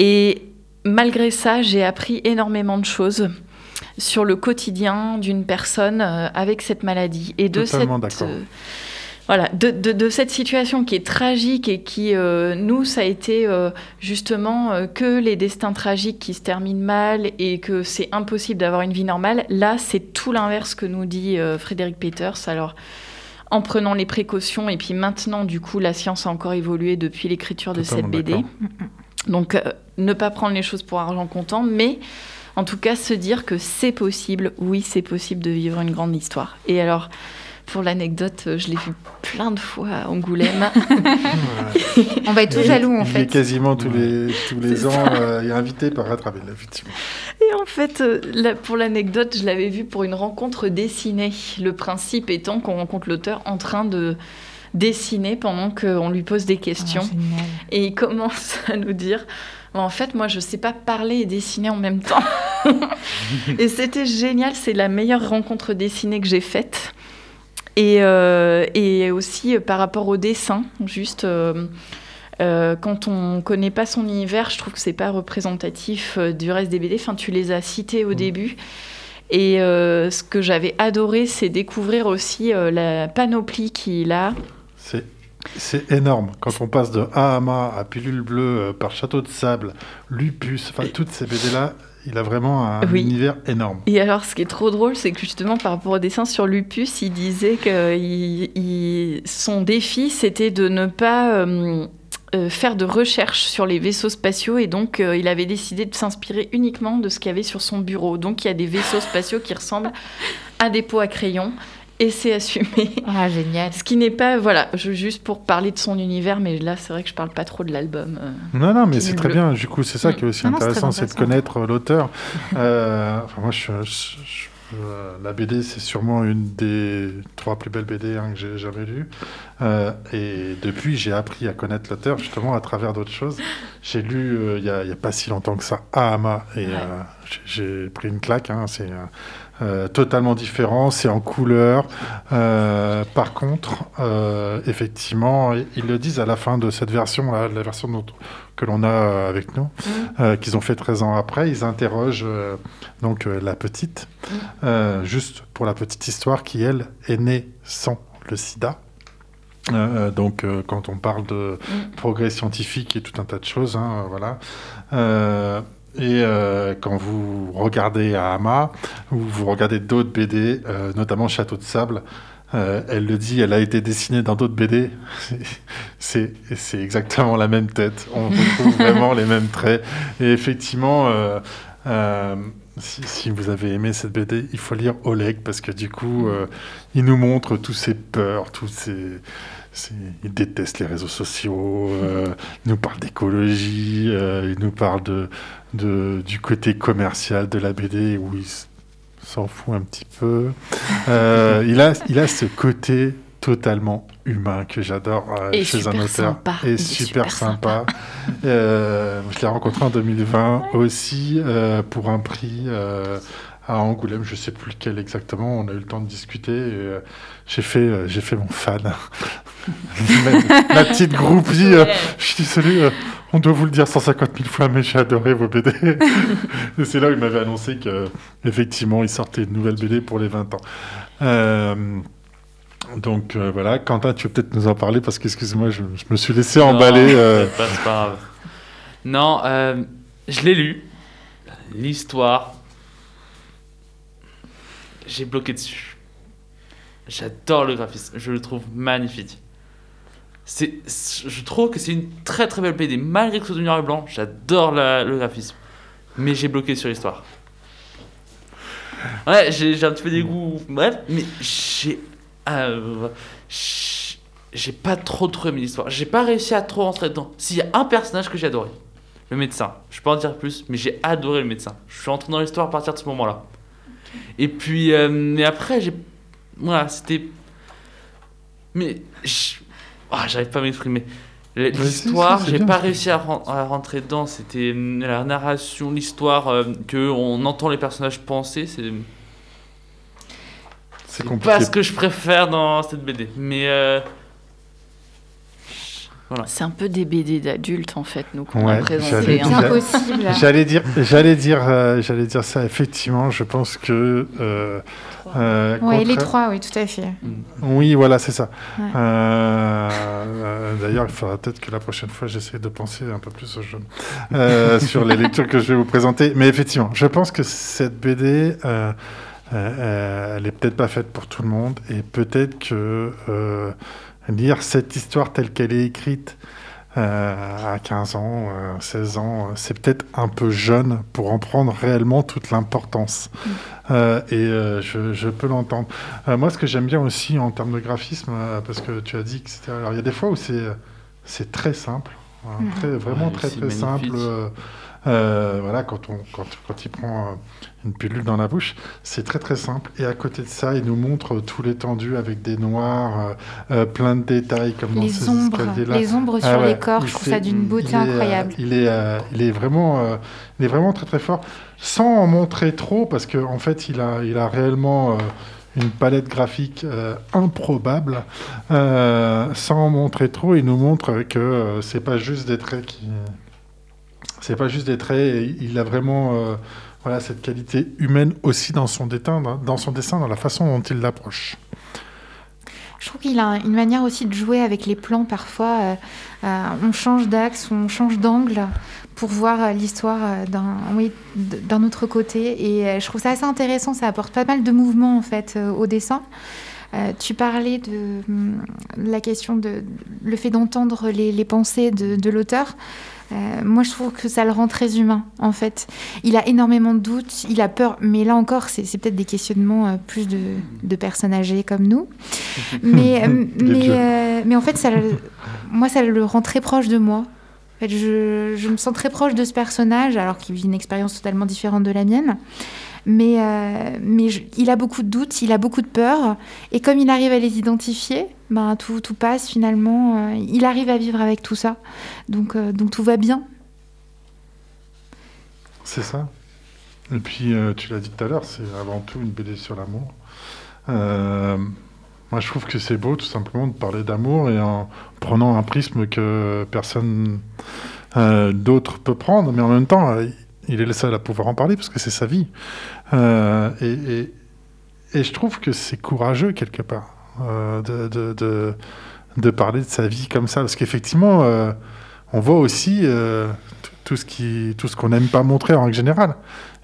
et malgré ça, j'ai appris énormément de choses sur le quotidien d'une personne euh, avec cette maladie. Et de Totalement cette euh, voilà de, de- de cette situation qui est tragique et qui euh, nous ça a été euh, justement euh, que les destins tragiques qui se terminent mal et que c'est impossible d'avoir une vie normale là c'est tout l'inverse que nous dit Frédéric Peters. Alors en prenant les précautions et puis maintenant du coup la science a encore évolué depuis l'écriture de cette BD donc, ne pas prendre les choses pour argent comptant, mais en tout cas se dire que c'est possible, oui, c'est possible de vivre une grande histoire. Et alors, pour l'anecdote, euh, je l'ai vu plein de fois à Angoulême. On va être tout Il- jaloux en il fait. est quasiment tous les, tous les ans euh, il est invité par Rattrabel, effectivement. Et en fait, euh, là, pour l'anecdote, je l'avais vu pour une rencontre dessinée. Le principe étant qu'on rencontre l'auteur en train de dessiner pendant qu'on lui pose des questions. Ah. Et il commence à nous dire en fait, moi, je sais pas parler et dessiner en même temps. et c'était génial. C'est la meilleure rencontre dessinée que j'ai faite. Et, euh, et aussi euh, par rapport au dessin, juste. euh, euh, quand on connaît pas son univers, je trouve que c'est pas représentatif du reste des BD. Enfin, tu les as cités au début. Et ce que j'avais adoré, c'est découvrir aussi la panoplie qu'il a. C'est C'est énorme. Quand on passe de Ahama à Pilule Bleue, euh, par Château de Sable, Lupus, enfin toutes ces BD-là, il a vraiment un Oui. univers énorme. Et alors, ce qui est trop drôle, c'est que justement, par rapport au dessin sur Lupus, il disait que il- il- son défi, c'était de ne pas euh, euh, faire de recherche sur les vaisseaux spatiaux. Et donc, euh, il avait décidé de s'inspirer uniquement de ce qu'il y avait sur son bureau. Donc, il y a des vaisseaux spatiaux qui ressemblent à des pots à crayon. Et c'est assumé. Ah, génial. Ce qui n'est pas, voilà, je, juste pour parler de son univers, mais là, c'est vrai que je parle pas trop de l'album. euh. Non, non, mais c'est très bien. Du coup, c'est ça qui est aussi Non, intéressant, c'est de connaître euh, l'auteur. Euh, enfin, moi, je, suis- je- je- euh, la BD, c'est sûrement une des trois plus belles BD hein, que j'ai jamais lues. Euh, et depuis, j'ai appris à connaître l'auteur justement à travers d'autres choses. J'ai lu euh, il y a- il y a, pas si longtemps que ça Ahama et Ouais. euh, j'ai- j'ai pris une claque. hein, c'est euh, totalement différent, c'est en couleur. Euh, par contre, euh, effectivement, ils le disent à la fin de cette version, là, la version dont- que l'on a avec nous, euh, qu'ils ont fait 13 ans après, ils interrogent donc la petite, euh, juste pour la petite histoire, qui elle est née sans le sida. Euh, donc, euh, quand on parle de progrès scientifique et tout un tas de choses, hein, voilà. Euh, et euh, quand vous regardez Ahama, ou vous regardez d'autres BD, euh, notamment Château de Sable, euh, elle le dit, elle a été dessinée dans d'autres BD. C'est exactement la même tête. On retrouve vraiment les mêmes traits. Et effectivement, si, si vous avez aimé cette BD, il faut lire Oleg parce que du coup, il nous montre tous ses peurs, tous ses. Il déteste les réseaux sociaux, euh, il nous parle d'écologie, euh, il nous parle de, de, du côté commercial de la BD où il s'en fout un petit peu. Euh, il, a, il a ce côté totalement humain que j'adore euh, chez un super auteur. Et super, super sympa. Euh, je l'ai rencontré en 2020 aussi euh, pour un prix à Angoulême, je sais plus lequel exactement. On a eu le temps de discuter. euh, j'ai fait, euh, j'ai fait mon fan. La petite groupie. euh, je suis désolé, euh, on doit vous le dire 150 000 fois, mais j'ai adoré vos BD. Et c'est là où il m'avait annoncé que effectivement, il sortait une nouvelle BD pour les 20 ans. Donc voilà, Quentin, tu veux peut-être nous en parler parce que, excuse-moi, je, je me suis laissé emballer. Non, c'est pas, c'est pas grave. Non, je l'ai lu. L'histoire. J'ai bloqué dessus. J'adore le graphisme. Je le trouve magnifique. C'est, je trouve que c'est une très très belle BD. Malgré que ce soit du noir et blanc, j'adore le graphisme. Mais j'ai bloqué sur l'histoire. Ouais, j'ai, un petit peu des goûts. Bref, mais j'ai. euh, j'ai- j'ai pas trop trop aimé l'histoire. J'ai pas réussi à trop rentrer dedans. S'il y a un personnage que j'ai adoré, le médecin. Je peux en dire plus, mais j'ai adoré le médecin. Je suis entré dans l'histoire à partir de ce moment-là. Et puis, euh, et après, j'ai. Voilà, c'était. Mais. Ah, j'arrive pas à m'exprimer. si, L'histoire, j'ai pas réussi à, ren- à rentrer dedans. C'était hum, la narration, l'histoire, euh, que on entend les personnages penser. C'est c'est pas ce que je préfère dans cette BD. Mais. euh, C'est un peu des BD d'adultes, en fait, nous, qu'on Ouais, a présenté. hein. C'est J'a- impossible. J'allais dire, j'allais dire, euh, j'allais dire ça. Effectivement, je pense que. euh, euh, Ouais, les trois, oui, tout à fait. Oui, voilà, c'est ça. Ouais. Euh, euh, D'ailleurs, il faudra peut-être que la prochaine fois, j'essaie de penser un peu plus aux jeunes euh, sur les lectures que je vais vous présenter. Mais effectivement, je pense que cette BD, euh, euh, elle est peut-être pas faite pour tout le monde, et peut-être que euh, lire cette histoire telle qu'elle est écrite. euh, à 15 ans, euh, 16 ans, euh, c'est peut-être un peu jeune pour en prendre réellement toute l'importance. Euh, et euh, je, je peux l'entendre. Euh, moi, ce que j'aime bien aussi en termes de graphisme, euh, parce que tu as dit que c'était. Alors, il y a des fois où c'est c'est très simple, hein, très, vraiment Ouais, très très magnifique. simple. euh, euh, voilà, quand on quand, quand il prend euh, une pilule dans la bouche, c'est très très simple. Et à côté de ça, il nous montre tout l'étendue avec des noirs, euh, euh, plein de détails comme dans Les ces ombres, escaliers-là. les ombres Ah sur ouais, les corps, je trouve ça d'une beauté il est, euh, incroyable. il est, euh, il est vraiment, il est vraiment très très fort, sans en montrer trop, parce qu'en en fait, il a, il a réellement une palette graphique euh, improbable. Euh, sans en montrer trop, il nous montre que euh, c'est pas juste des traits qui, c'est pas juste des traits. Il a vraiment, voilà, cette qualité humaine aussi dans son dessin, dans, son dessin, dans la façon dont il l'approche. Je trouve qu'il a une manière aussi de jouer avec les plans parfois. euh, euh, on change d'axe, on change d'angle pour voir euh, l'histoire d'un autre côté. Et je trouve ça assez intéressant. Ça apporte pas mal de mouvement en fait au dessin. Tu parlais de, hum, la question de le fait d'entendre les, pensées de l'auteur. Euh, moi, je trouve que ça le rend très humain, en fait. Il a énormément de doutes, il a peur, mais là encore, c'est peut-être des questionnements euh, plus de, de personnes âgées comme nous. Mais, euh, mais, en fait, ça, moi, ça le rend très proche de moi. En fait, je, je me sens très proche de ce personnage, alors qu'il vit une expérience totalement différente de la mienne. Mais, euh, mais il a beaucoup de doutes, il a beaucoup de peurs. Et comme il arrive à les identifier, ben, tout, tout passe finalement. euh, il arrive à vivre avec tout ça. Donc, euh, donc tout va bien. C'est ça. Et puis, tu l'as dit tout à l'heure, c'est avant tout une BD sur l'amour. Moi, je trouve que c'est beau, tout simplement, de parler d'amour et en prenant un prisme que personne d'autre peut prendre, mais en même temps, il est le seul à pouvoir en parler parce que c'est sa vie. Euh, et, et- je trouve que c'est courageux, quelque part, euh, de, de, de- parler de sa vie comme ça, parce qu'effectivement, euh, on voit aussi tout ce qu'on n'aime pas montrer en règle générale.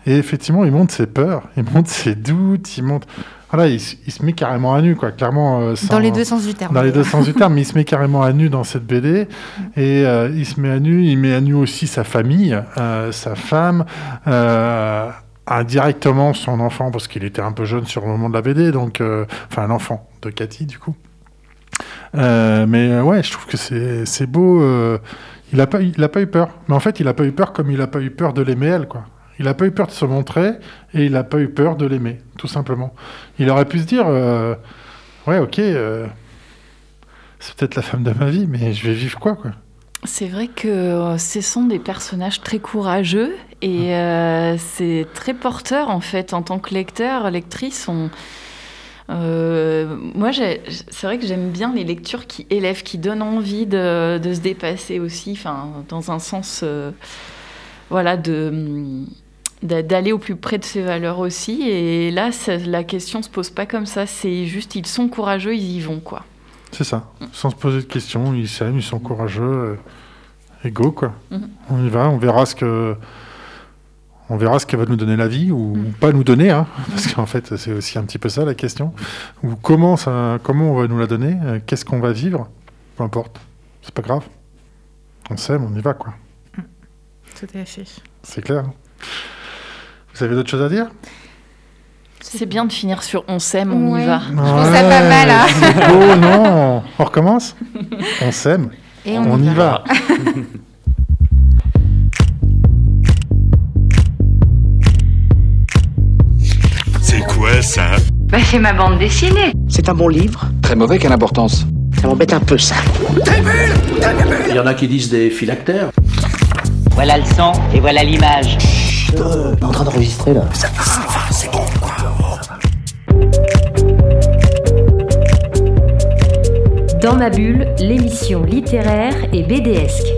Et effectivement, il montre ses peurs, il montre ses doutes, il montre. Voilà, il, se met carrément à nu, quoi. Clairement. euh, sans- Dans les deux sens du terme. Dans les deux sens du terme, mais il se met carrément à nu dans cette BD. Et euh, il se met à nu, il met à nu aussi sa famille, euh, sa femme, indirectement son enfant, parce qu'il était un peu jeune sur le moment de la BD, donc. euh, Enfin, l'enfant de Cathy, du coup. Euh, mais ouais, je trouve que c'est c'est beau. euh, il n'a pas, il a pas eu peur. Mais en fait, il n'a pas eu peur comme il n'a pas eu peur de l'aimer elle, quoi. Il n'a pas eu peur de se montrer et il n'a pas eu peur de l'aimer, tout simplement. Il aurait pu se dire, euh, ouais, ok, euh, c'est peut-être la femme de ma vie, mais je vais vivre quoi, quoi? C'est vrai que euh, ce sont des personnages très courageux et euh, c'est très porteur en fait en tant que lecteur, lectrice. On... euh, moi, c'est vrai que j'aime bien les lectures qui élèvent, qui donnent envie de, de se dépasser aussi, enfin, dans un sens, euh, voilà, de d'a- d'aller au plus près de ses valeurs aussi. Et là, ça- la question se pose pas comme ça. C'est juste, ils sont courageux, ils y vont, quoi. C'est ça. Sans se poser de questions, ils s'aiment, ils sont courageux. euh, et go, quoi. Mhm. On y va, on verra ce que. On verra ce qu'elle va nous donner la vie ou pas nous donner, hein, parce qu'en fait c'est aussi un petit peu ça la question. Ou comment ça, comment on va nous la donner, euh, qu'est-ce qu'on va vivre, peu importe, c'est pas grave. On s'aime, on y va quoi. Tout à fait. C'est clair. Vous avez d'autres choses à dire? C'est bien de finir sur on s'aime, on Ouais. y va. Je trouve ça pas mal. hein. C'est beau, non? On recommence? On s'aime, Et on, y va. C'est quoi ça? Bah, c'est ma bande dessinée. C'est un bon livre. Très mauvais, quelle importance Ça m'embête un peu, ça. Il y en a qui disent des phylactères. Voilà le son et voilà l'image. Euh, on est en train d'enregistrer, là. Dans ma bulle, l'émission littéraire et BDesque.